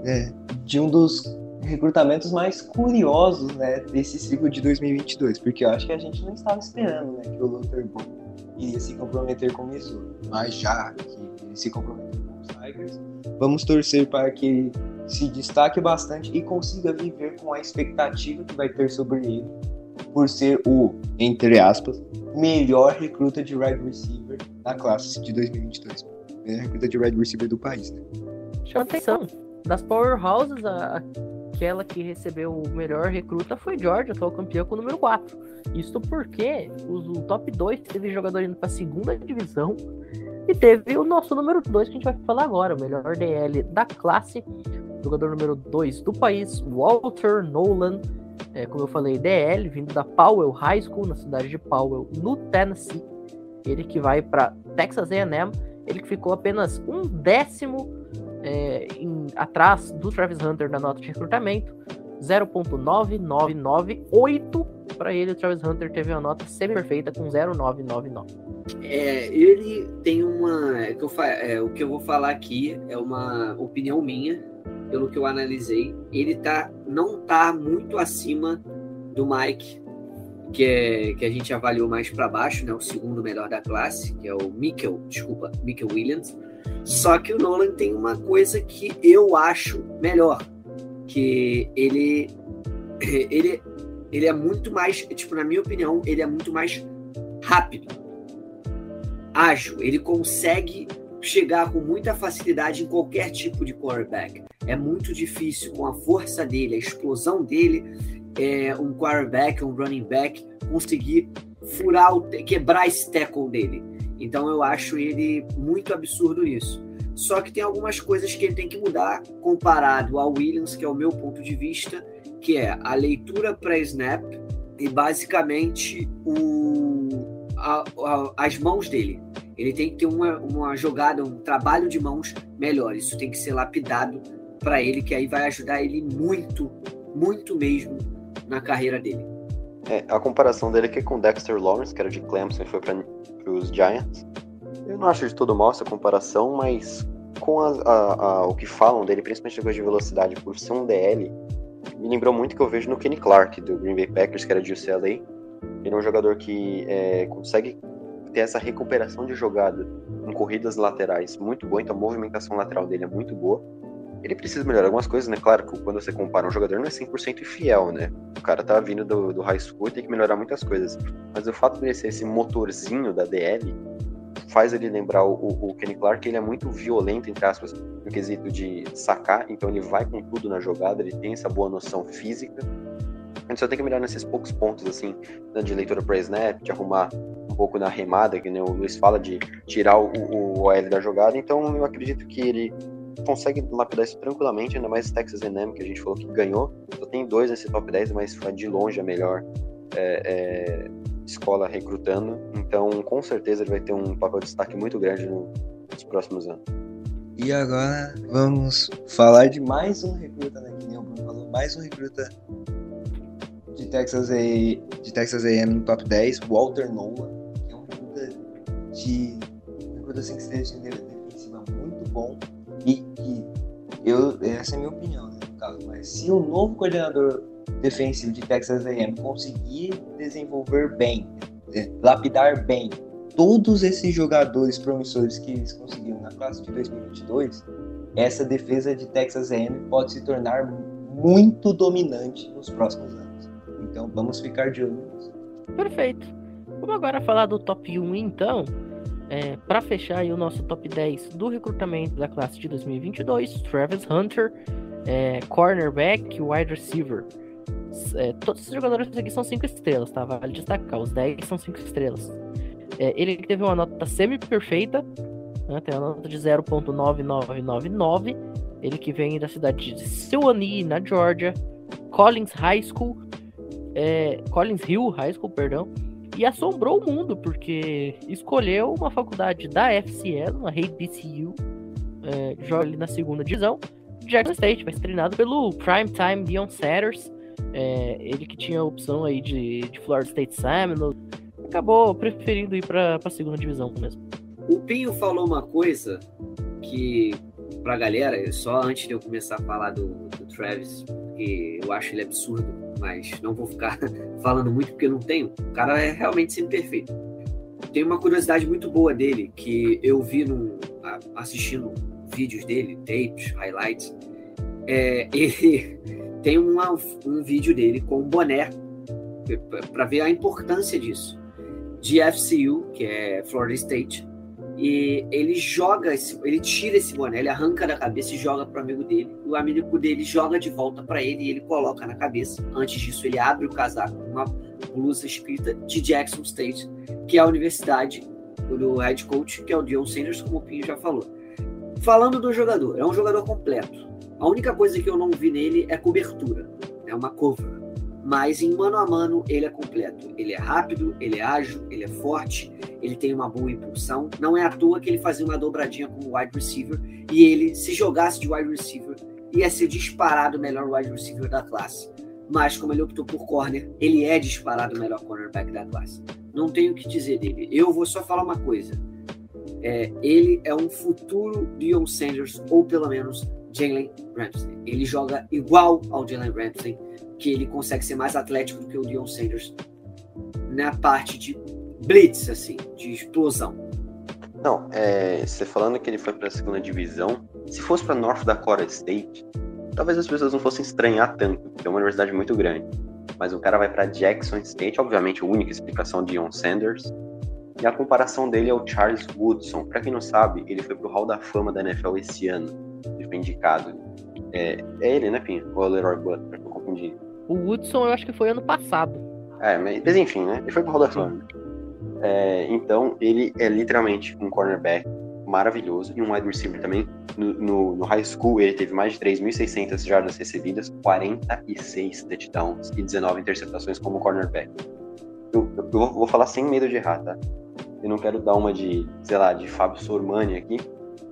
S4: é, de um dos recrutamentos mais curiosos né, desse ciclo de 2022, porque eu acho que a gente não estava esperando né, que o Luther Bull iria se comprometer com isso, mas já que ele se comprometeu com o Tigers. Vamos torcer para que ele se destaque bastante e consiga viver com a expectativa que vai ter sobre ele, por ser o, entre aspas, melhor recruta de wide receiver na classe de 2022. Melhor recruta de wide receiver do país, né?
S1: Chama atenção. Das powerhouses, a, aquela que recebeu o melhor recruta foi Georgia, atual campeão com o número 4. Isso porque os, o top 2 teve jogador indo para a segunda divisão e teve o nosso número 2 que a gente vai falar agora, o melhor DL da classe, jogador número 2 do país, Walter Nolan. É, como eu falei, DL, vindo da Powell High School, na cidade de Powell, no Tennessee. Ele que vai para Texas A&M, ele que ficou apenas um décimo é, em, atrás do Travis Hunter na nota de recrutamento, 0.9998 para ele. O Travis Hunter teve uma nota semi-perfeita com 0.999.
S3: É, ele tem uma. É, que eu, é, o que eu vou falar aqui é uma opinião minha, pelo que eu analisei. Ele tá, não tá muito acima do Mike, que, é, que a gente avaliou mais para baixo, né? O segundo melhor da classe, que é o Mikkel, desculpa, Mikkel Williams. Só que o Nolan tem uma coisa que eu acho melhor, que ele [laughs] ele ele é muito mais, tipo, na minha opinião, ele é muito mais rápido, ágil, ele consegue chegar com muita facilidade em qualquer tipo de quarterback. É muito difícil com a força dele, a explosão dele, é, um quarterback, um running back conseguir furar, o, quebrar esse tackle dele. Então eu acho ele muito absurdo nisso. Só que tem algumas coisas que ele tem que mudar comparado ao Williams, que é o meu ponto de vista, que é a leitura pré-snap e basicamente o, a, a, as mãos dele. Ele tem que ter uma, uma jogada, um trabalho de mãos melhor. Isso tem que ser lapidado para ele, que aí vai ajudar ele muito, muito mesmo na carreira dele.
S2: É, a comparação dele aqui é com Dexter Lawrence, que era de Clemson e foi para os Giants. Eu não acho de todo mal essa comparação, mas com a, a, a, o que falam dele, principalmente depois de velocidade, por ser um DL, me lembrou muito que eu vejo no Kenny Clark, do Green Bay Packers, que era de UCLA. Ele é um jogador que é, consegue ter essa recuperação de jogada em corridas laterais muito boa, então a movimentação lateral dele é muito boa. Ele precisa melhorar algumas coisas, né? Claro que quando você compara um jogador não é 100% fiel, né? O cara tá vindo do, do high school e tem que melhorar muitas coisas. Mas o fato de ele ser esse motorzinho da DL faz ele lembrar o, o, Kenny Clark, ele é muito violento, entre aspas, no quesito de sacar, então ele vai com tudo na jogada, ele tem essa boa noção física. A gente só tem que melhorar nesses poucos pontos, assim, né, de leitura para snap, de arrumar um pouco na remada, que né, o Luiz fala de tirar o, o OL da jogada, então eu acredito que ele consegue lapidar isso tranquilamente, ainda mais Texas A&M, que a gente falou que ganhou, só tem dois nesse top 10, mas foi de longe a melhor é, é, escola recrutando, então com certeza ele vai ter um papel de destaque muito grande no, nos próximos anos.
S4: E agora vamos falar de mais um recruta, né? Que nem o Bruno falou, mais um recruta de Texas A, de Texas A&M no top 10, Walter Noah, que é um recruta de recruta 5 estrelas de defensiva muito bom e que eu essa é a minha opinião, né, no caso, mas se o novo coordenador defensivo de Texas A&M conseguir desenvolver bem, é, lapidar bem todos esses jogadores promissores que eles conseguiram na classe de 2022, essa defesa de Texas A&M pode se tornar muito dominante nos próximos anos. Então vamos ficar de olho nisso.
S1: Perfeito. Vamos agora falar do top 1 então. É, para fechar o nosso top 10 do recrutamento da classe de 2022, Travis Hunter, é, cornerback, wide receiver. É, todos os jogadores aqui são 5 estrelas, tá? Vale destacar, os 10 são 5 estrelas. É, ele teve uma nota semi-perfeita, né? tem uma nota de 0.9999. Ele que vem da cidade de Sewanee, na Georgia, Collins High School, é, Collins Hill High School, perdão, e assombrou o mundo, porque escolheu uma faculdade da FCL, uma HBCU, é, joga ali na segunda divisão, Jackson State, ser treinado pelo Primetime Dion Sanders, é, ele que tinha a opção aí de, de Florida State Seminoles, acabou preferindo ir para a segunda divisão mesmo.
S3: O Pinho falou uma coisa que, pra galera, só antes de eu começar a falar do, do Travis, que eu acho ele absurdo, mas não vou ficar [laughs] falando muito porque não tenho. O cara é realmente sempre perfeito. Tem uma curiosidade muito boa dele que eu vi no, assistindo vídeos dele, tapes, highlights, é, [laughs] ele tem uma, um vídeo dele com um boné para ver a importância disso. De FCU, que é Florida State, e ele joga, esse, ele tira esse boné, ele arranca da cabeça e joga pro amigo dele. O amigo dele joga de volta para ele e ele coloca na cabeça. Antes disso, ele abre o casaco com uma blusa escrita de Jackson State, que é a universidade do head coach, que é o Dion Sanders, como o Pinho já falou. Falando do jogador, é um jogador completo. A única coisa que eu não vi nele é cobertura, é uma cover mas em mano a mano ele é completo. Ele é rápido, ele é ágil, ele é forte, ele tem uma boa impulsão. Não é à toa que ele fazia uma dobradinha como wide receiver e ele, se jogasse de wide receiver, ia ser disparado o melhor wide receiver da classe. Mas como ele optou por corner, ele é disparado o melhor cornerback da classe. Não tenho o que dizer dele. Eu vou só falar uma coisa. É, ele é um futuro Dion Sanders, ou pelo menos Jalen Ramsey. Ele joga igual ao Jalen Ramsey que ele consegue ser mais atlético do que o Dion Sanders na parte de blitz, assim, de explosão.
S2: Não, é, você falando que ele foi para a segunda divisão, se fosse para North Dakota State, talvez as pessoas não fossem estranhar tanto, porque é uma universidade muito grande. Mas o cara vai para Jackson State, obviamente a única explicação de Dion Sanders. E a comparação dele é o Charles Woodson. Para quem não sabe, ele foi pro Hall da Fama da NFL esse ano. Foi indicado. É, é ele, né, Pinho? Ou é o Leroy Butler? Eu confundi.
S1: O Woodson eu acho que foi ano passado.
S2: É, mas enfim, né? Ele foi pro Hall da Fama. É, então, ele é literalmente um cornerback maravilhoso e um wide receiver também. No, no, no high school, ele teve mais de 3.600 jardas recebidas, 46 touchdowns e 19 interceptações como cornerback. Eu, eu, eu, vou falar sem medo de errar, tá? Eu não quero dar uma de, sei lá, de Fábio Sormani aqui,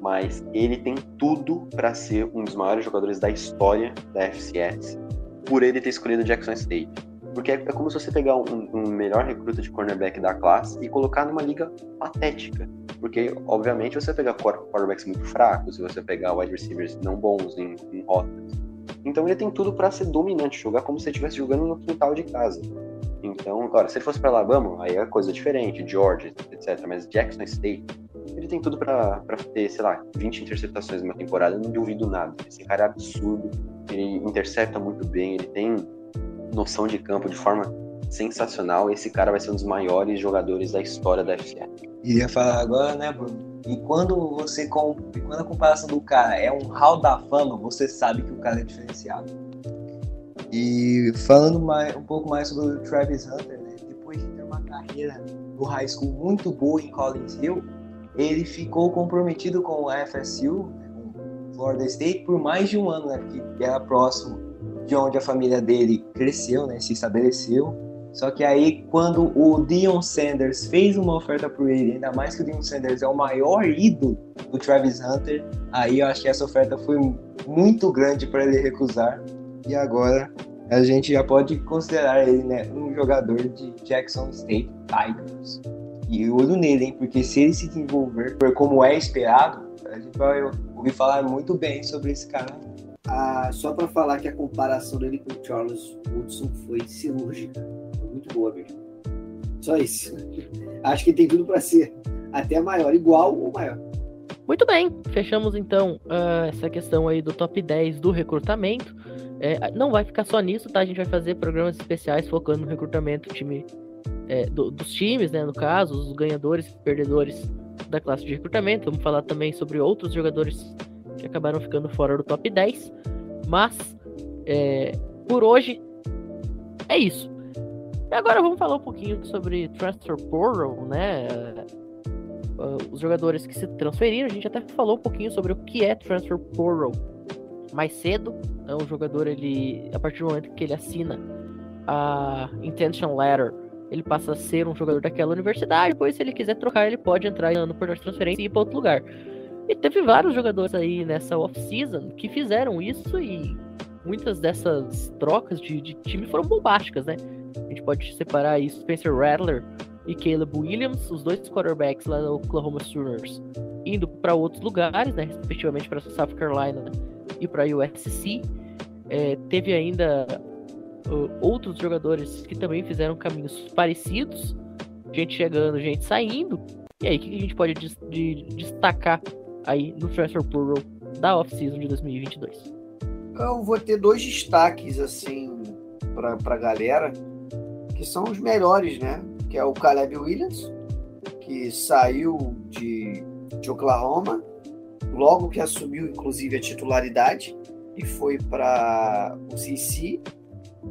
S2: mas ele tem tudo para ser um dos maiores jogadores da história da FCS por ele ter escolhido Jackson State. Porque é, é como se você pegar um, um, melhor recruta de cornerback da classe e colocar numa liga patética. Porque, obviamente, você pegar quarterbacks muito fracos, e você pegar wide receivers não bons em, em rotas. Então ele tem tudo para ser dominante, jogar como se estivesse jogando no quintal de casa. Então, agora, se ele fosse para Alabama, aí é coisa diferente, Georgia, etc. Mas Jackson State, ele tem tudo para ter, sei lá, 20 interceptações numa temporada, eu não duvido nada. Esse cara é absurdo, ele intercepta muito bem, ele tem noção de campo de forma sensacional. Esse cara vai ser um dos maiores jogadores da história da FCA.
S4: Iria falar agora, né, Bruno? E quando você quando a comparação do cara é um hall da fama, você sabe que o cara é diferenciado. E falando mais, um pouco mais sobre o Travis Hunter, né? Depois de ter uma carreira no high school muito boa em Collins Hill, ele ficou comprometido com a FSU, Florida State, por mais de um ano, né? Porque era próximo de onde a família dele cresceu, né? Se estabeleceu. Só que aí, quando o Dion Sanders fez uma oferta para ele, ainda mais que o Dion Sanders é o maior ídolo do Travis Hunter, aí eu acho que essa oferta foi muito grande para ele recusar. E agora a gente já pode considerar ele né, um jogador de Jackson State Tigers e olho nele, hein? Porque se ele se desenvolver como é esperado, a gente vai ouvir falar muito bem sobre esse cara.
S3: Ah, só para falar que a comparação dele com o Charles Woodson foi cirúrgica. Foi muito boa mesmo. Só isso. [laughs] Acho que tem tudo para ser até maior, igual ou maior.
S1: Muito bem, fechamos então uh, essa questão aí do top 10 do recrutamento. É, não vai ficar só nisso, tá? A gente vai fazer programas especiais focando no recrutamento, time é, do, dos times, né, no caso, os ganhadores e perdedores da classe de recrutamento. Vamos falar também sobre outros jogadores que acabaram ficando fora do top 10. Mas, é, por hoje, é isso. E agora vamos falar um pouquinho sobre Transfer Portal, né? Uh, os jogadores que se transferiram. A gente até falou um pouquinho sobre o que é Transfer Portal mais cedo. Então, o jogador, ele, a partir do momento que ele assina a Intention Letter ele passa a ser um jogador daquela universidade, depois se ele quiser trocar, ele pode entrar no portal de transferência e ir para outro lugar. E teve vários jogadores aí nessa off-season que fizeram isso e muitas dessas trocas de, de time foram bombásticas, né? A gente pode separar aí Spencer Rattler e Caleb Williams, os dois quarterbacks lá do Oklahoma Sooners, indo para outros lugares, né? Respectivamente para South Carolina e para USC. É, teve ainda outros jogadores que também fizeram caminhos parecidos, gente chegando, gente saindo. E aí, o que a gente pode de, de, destacar aí no transfer portal da off-season de 2022.
S3: Eu vou ter dois destaques assim para a galera que são os melhores, né? Que é o Caleb Williams, que saiu de, de Oklahoma logo que assumiu inclusive a titularidade e foi para o CC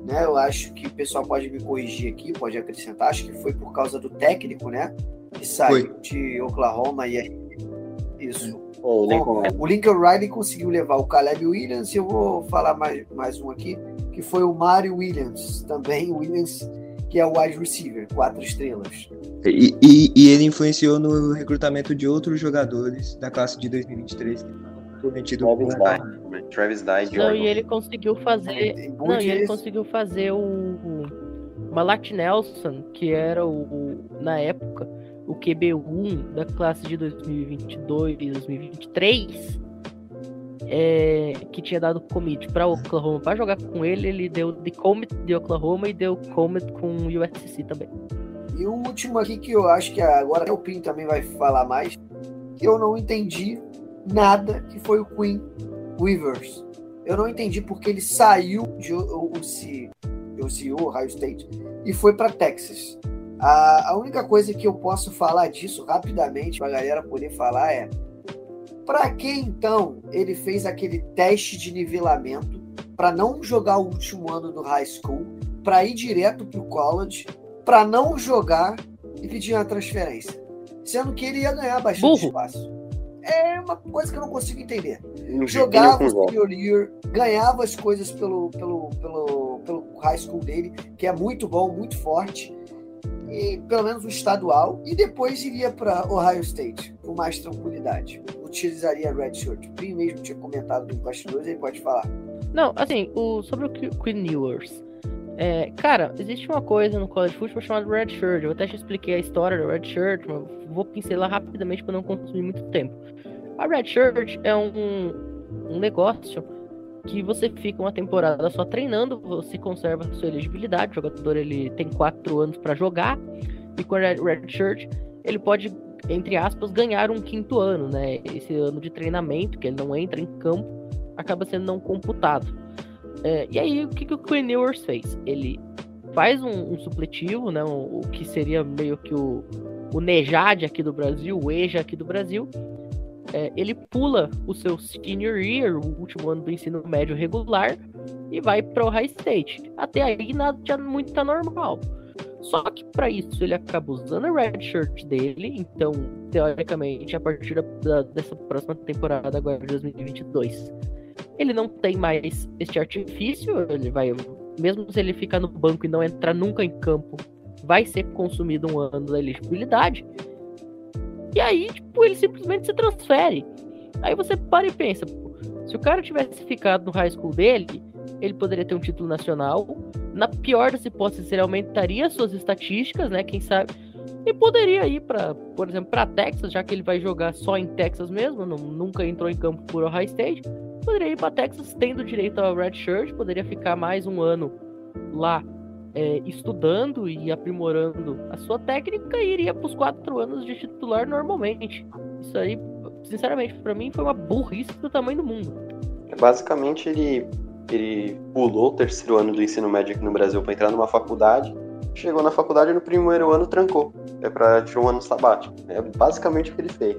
S3: né? Eu acho que o pessoal pode me corrigir aqui, pode acrescentar. Acho que foi por causa do técnico, né? Que saiu foi. de Oklahoma e aí. Isso.
S2: O Lincoln,
S3: o Lincoln Riley conseguiu levar o Caleb Williams, e eu vou falar mais, mais um aqui, que foi o Mario Williams, também Williams, que é o wide receiver, quatro estrelas.
S4: E, e, e ele influenciou no recrutamento de outros jogadores da classe de 2023 prometido
S2: Travis Travis Dye
S1: Não, e ele conseguiu fazer. Não, e ele conseguiu fazer o, o Malat Nelson, que era o, o, na época o QB1 da classe de 2022 e 2023. É, que tinha dado commit para Oklahoma para jogar com ele, ele deu de commit de Oklahoma e deu commit com o USC também.
S3: E o último aqui que eu acho que agora o Pin também vai falar mais, que eu não entendi nada, que foi o Queen Weavers. Eu não entendi porque ele saiu de OCU, Ohio State, e foi para Texas. A, a única coisa que eu posso falar disso rapidamente para a galera poder falar é para que então ele fez aquele teste de nivelamento para não jogar o último ano do high school, para ir direto para o college, para não jogar e pedir uma transferência, sendo que ele ia ganhar bastante Burro. espaço é uma coisa que eu não consigo entender. Um Jogava o Senior Year, ganhava as coisas pelo, pelo, pelo, pelo high school dele, que é muito bom, muito forte, e pelo menos o estadual, e depois iria para Ohio State com mais tranquilidade. Utilizaria Red Shirt. O Pim mesmo tinha comentado nos bastidores, ele pode falar.
S1: Não, assim, o, sobre o Queen Ewers. É, cara, existe uma coisa no college football chamada Red Shirt. Eu até te expliquei a história do Red Shirt, mas vou pincelar rapidamente para não consumir muito tempo. A Red Shirt é um, um negócio que você fica uma temporada só treinando, você conserva sua elegibilidade. O jogador ele tem quatro anos para jogar e com a Red, Red Shirt ele pode, entre aspas, ganhar um quinto ano, né? Esse ano de treinamento que ele não entra em campo acaba sendo não computado. É, e aí o que, que o Queen Ewers fez? Ele faz um, um supletivo, né? O, o, que seria meio que o, o Nejad aqui do Brasil, o EJA aqui do Brasil, é, ele pula o seu senior year, o último ano do ensino médio regular, e vai para o high state. Até aí nada muito tá normal. Só que para isso ele acaba usando a red shirt dele, então teoricamente a partir da, dessa próxima temporada agora de 2022, ele não tem mais este artifício, ele vai mesmo se ele ficar no banco e não entrar nunca em campo, vai ser consumido um ano da elegibilidade. E aí, tipo, ele simplesmente se transfere. Aí você para e pensa, se o cara tivesse ficado no high school dele, ele poderia ter um título nacional. Na pior das hipóteses, ele aumentaria suas estatísticas, né? Quem sabe. E poderia ir para, por exemplo, para Texas, já que ele vai jogar só em Texas mesmo, não, nunca entrou em campo por Ohio State. Poderia ir para Texas tendo direito ao red shirt, poderia ficar mais um ano lá é, estudando e aprimorando a sua técnica e iria para os quatro anos de titular normalmente. Isso aí, sinceramente, para mim foi uma burrice do tamanho do mundo.
S2: Basicamente, ele, ele pulou o terceiro ano do ensino médio aqui no Brasil para entrar numa faculdade. Chegou na faculdade no primeiro ano trancou. É para tirar um ano sabático. É basicamente o que ele fez.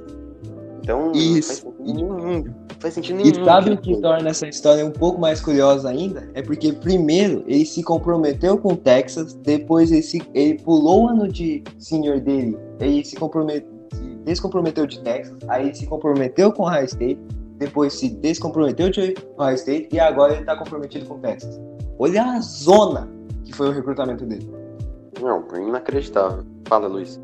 S2: Então,
S4: Isso.
S2: faz sentido nenhum. Faz sentido nenhum.
S4: E sabe o que torna essa história um pouco mais curiosa ainda? É porque, primeiro, ele se comprometeu com o Texas, depois ele, se, ele pulou o ano de senior dele, ele se, comprometeu, se descomprometeu de Texas, aí ele se comprometeu com o Ohio State, depois se descomprometeu de Ohio State e agora ele tá comprometido com o Texas. Olha a zona que foi o recrutamento dele.
S2: Não, inacreditável. Fala, Luiz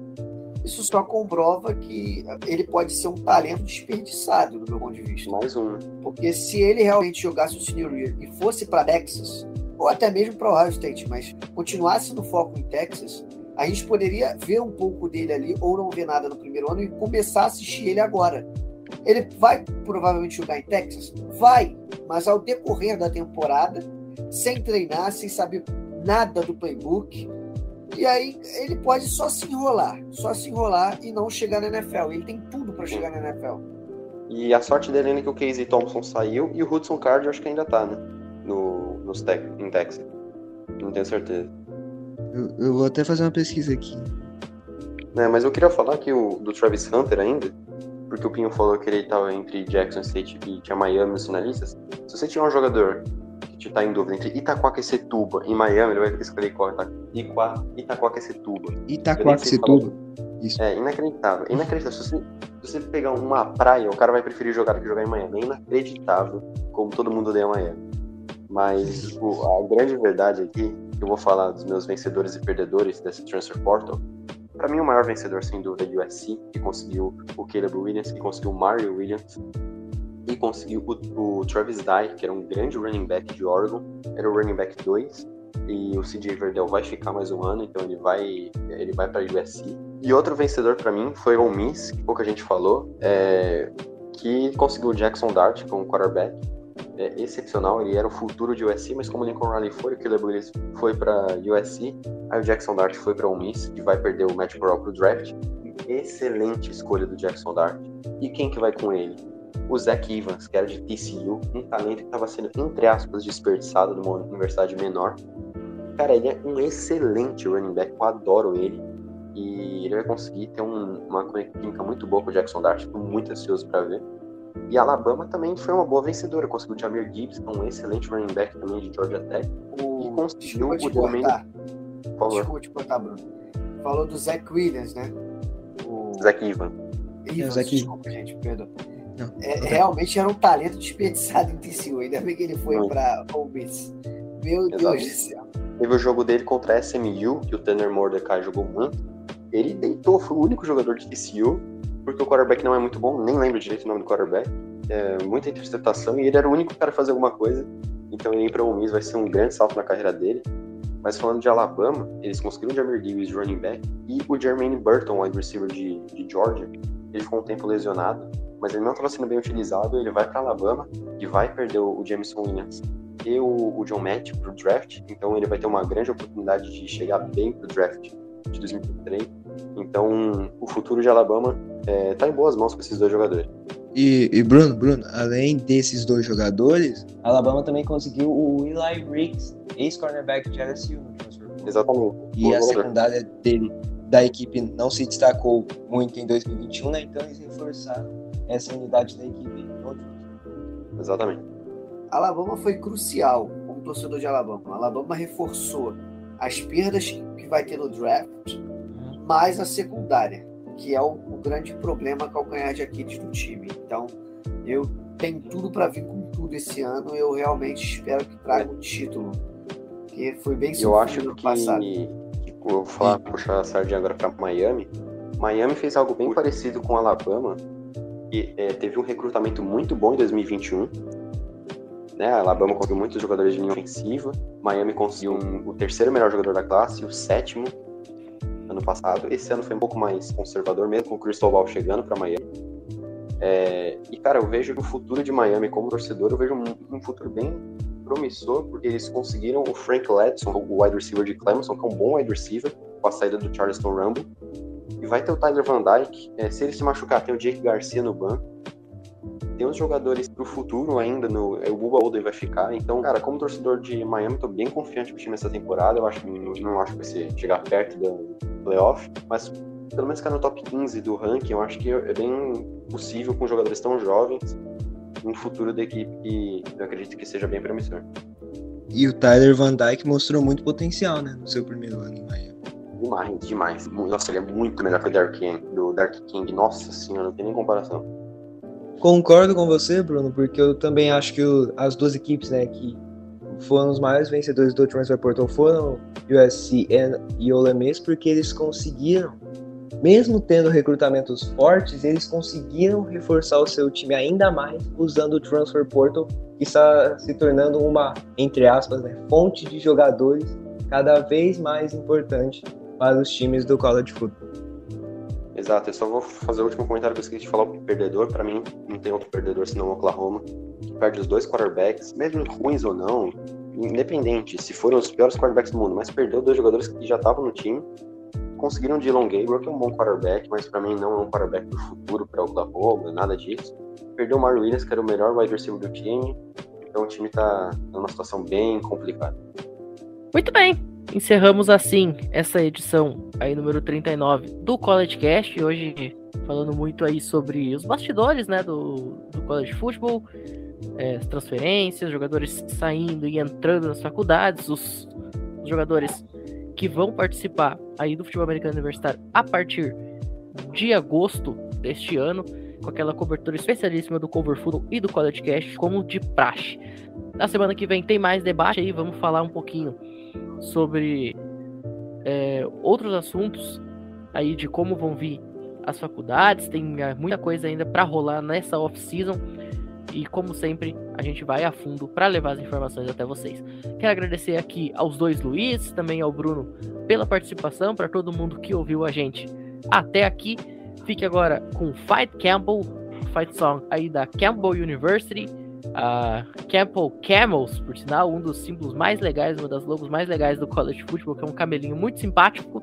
S3: isso só comprova que ele pode ser um talento desperdiçado, do meu ponto de vista.
S2: Mais um.
S3: Porque se ele realmente jogasse o Senior Year e fosse para Texas, ou até mesmo para Ohio State, mas continuasse no foco em Texas, a gente poderia ver um pouco dele ali, ou não ver nada no primeiro ano, e começar a assistir ele agora. Ele vai provavelmente jogar em Texas? Vai, mas ao decorrer da temporada, sem treinar, sem saber nada do playbook, e aí ele pode só se enrolar, só se enrolar e não chegar na NFL. Ele tem tudo para chegar na NFL.
S2: E a sorte dele ainda é que o Casey Thompson saiu e o Hudson Card eu acho que ainda tá, né? No, nos tec, em Texas. Não tenho certeza.
S4: Eu, eu vou até fazer uma pesquisa aqui.
S2: É, mas eu queria falar que o do Travis Hunter ainda, porque o Pinho falou que ele estava entre Jackson State e tinha Miami nos finalistas. Se você tiver um jogador que está em dúvida entre Itaquaquecetuba e Miami, ele vai escolher qual? Ita- Itaquaquecetuba.
S4: Itaquaquecetuba. Isso.
S2: É inacreditável. Inacreditável. Se você, se você pegar uma praia, o cara vai preferir jogar do que jogar em Miami. É inacreditável como todo mundo odeia Miami. Mas o- a grande verdade aqui, que eu vou falar dos meus vencedores e perdedores desse Transfer Portal, Pra mim, o maior vencedor, sem dúvida, é o USC, que conseguiu o Caleb Williams, que conseguiu o Mario Williams, e conseguiu o, o Travis Dye, que era um grande running back de Oregon, era o running back 2, e o CJ Verdell vai ficar mais um ano, então ele vai ele vai para USC. E outro vencedor para mim foi o Miss, que pouca gente falou, é, que conseguiu o Jackson Dart como quarterback, é, excepcional, ele era o futuro de USC, mas como o Lincoln Riley foi, o Caleb Williams foi para USC, aí o Jackson Dart foi para Ole Miss, e vai perder o Matt Corral pro draft. Excelente escolha do Jackson Dart. E quem que vai com ele? O Zach Evans, que era de TCU, um talento que estava sendo, entre aspas, desperdiçado numa universidade menor. Cara, ele é um excelente running back, eu adoro ele. E ele vai conseguir ter um, uma química muito boa com o Jackson Dart, estou muito ansioso para ver. E Alabama também foi uma boa vencedora, conseguiu o Jamir Gibbs, é um excelente running back também de Georgia Tech.
S3: O...
S2: E conseguiu o favor,
S3: Desculpa te cortar, Bruno. Falou do Zach Williams, né? O...
S2: Zach Evans.
S3: Evans,
S4: Zach-
S3: desculpa, gente, perdão.
S4: Não.
S3: É, realmente era um talento desperdiçado em TCU. Ainda bem que ele foi para Miss. Meu
S2: Exato.
S3: Deus do céu.
S2: Teve o jogo dele contra a SMU, que o Tanner Mordecai jogou muito. Ele deitou, foi o único jogador de TCU, porque o quarterback não é muito bom, nem lembro direito o nome do quarterback. É, muita interceptação, e ele era o único cara a fazer alguma coisa. Então ele ir para o Miss vai ser um grande salto na carreira dele. Mas falando de Alabama, eles conseguiram o Jamir de running back e o Jermaine Burton, wide receiver de, de Georgia. Ele ficou um tempo lesionado, mas ele não estava sendo bem utilizado. Ele vai para Alabama e vai perder o, o Jameson Williams e o, o John Matt pro draft. Então ele vai ter uma grande oportunidade de chegar bem pro draft de 2023. Então o futuro de Alabama é, tá em boas mãos com esses dois jogadores.
S4: E, e Bruno, Bruno, além desses dois jogadores, Alabama também conseguiu o Eli Riggs, ex-cornerback de LSU.
S2: Exatamente.
S4: E a secundária dele, da equipe, não se destacou muito em 2021, né? Então eles reforçaram essa unidade da equipe.
S2: Exatamente.
S3: Alabama foi crucial como torcedor de Alabama. Alabama reforçou as perdas que vai ter no draft, mais a secundária, que é o, o grande problema calcanhar de Aquiles do time. Então, eu tenho tudo para vir com tudo esse ano. Eu realmente espero que traga um título, que foi bem
S2: Eu acho
S3: sofrido no
S2: que,
S3: passado.
S2: Vou falar, puxar a sardinha agora para Miami. Miami fez algo bem parecido com Alabama. E é, teve um recrutamento muito bom em 2021. Né? A Alabama conseguiu muitos jogadores de linha ofensiva. Miami conseguiu um- o terceiro melhor jogador da classe o sétimo ano passado. Esse ano foi um pouco mais conservador, mesmo com o Cristobal chegando para Miami. É, e, cara, eu vejo que o futuro de Miami como torcedor, eu vejo um, um futuro bem promissor, porque eles conseguiram o Frank Ledson, o wide receiver de Clemson, que é um bom wide receiver, com a saída do Charleston Rumble. E vai ter o Tyler Van Dyke. é, se ele se machucar, tem o Jake Garcia no banco. Tem os jogadores pro futuro ainda, no, é, o Bubba Olden vai ficar. Então, cara, como torcedor de Miami, tô bem confiante com o time essa temporada. Eu acho que não, não acho que vai ser, chegar perto do playoff, mas pelo menos ficar no top 15 do ranking, eu acho que é bem possível com jogadores tão jovens um futuro da equipe que eu acredito que seja bem promissor.
S4: E o Tyler Van Dyke mostrou muito potencial, né? No seu primeiro ano em Miami.
S2: Demais, demais. Nossa, ele é muito melhor que o Dark King, do Dark King. Nossa senhora, não tem nem comparação.
S4: Concordo com você, Bruno, porque eu também acho que o- as duas equipes, né, que foram os maiores vencedores do Transfer Portal foram USC e Ole Miss, porque eles conseguiram, mesmo tendo recrutamentos fortes, eles conseguiram reforçar o seu time ainda mais usando o Transfer Portal, que está se tornando uma, entre aspas, né, fonte de jogadores cada vez mais importante para os times do college football.
S2: Exato, eu só vou fazer o último comentário que eu esqueci de falar. O perdedor, pra mim, não tem outro perdedor senão o Oklahoma, que perde os dois quarterbacks, mesmo ruins ou não, independente, se foram os piores quarterbacks do mundo, mas perdeu dois jogadores que já estavam no time conseguiram Dylan Gabriel, que é um bom quarterback, mas para mim não é um quarterback do futuro para Oklahoma, nada disso. Perdeu o Mario Williams, que era o melhor wide receiver do time. Então o time tá numa situação bem complicada.
S1: Muito bem. Encerramos assim essa edição aí número 39 do College Cast. Hoje falando muito aí sobre os bastidores, né, do, do college football, é, transferências, jogadores saindo e entrando nas faculdades, os, os jogadores que vão participar aí do futebol americano universitário a partir de agosto deste ano, com aquela cobertura especialíssima do Cover Football e do College Cast, como de praxe. Na semana que vem tem mais debate aí, vamos falar um pouquinho sobre é, outros assuntos aí de como vão vir as faculdades, tem muita coisa ainda para rolar nessa off-season. E como sempre, a gente vai a fundo para levar as informações até vocês. Quero agradecer aqui aos dois Luiz, também ao Bruno pela participação, para todo mundo que ouviu a gente até aqui. Fique agora com Fight Campbell, Fight Song aí da Campbell University. A Campbell Camels, por sinal, um dos símbolos mais legais, uma das logos mais legais do college football, que é um camelinho muito simpático.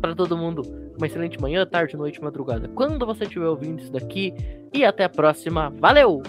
S1: Para todo mundo, uma excelente manhã, tarde, noite, madrugada. Quando você estiver ouvindo isso daqui, e até a próxima. Valeu!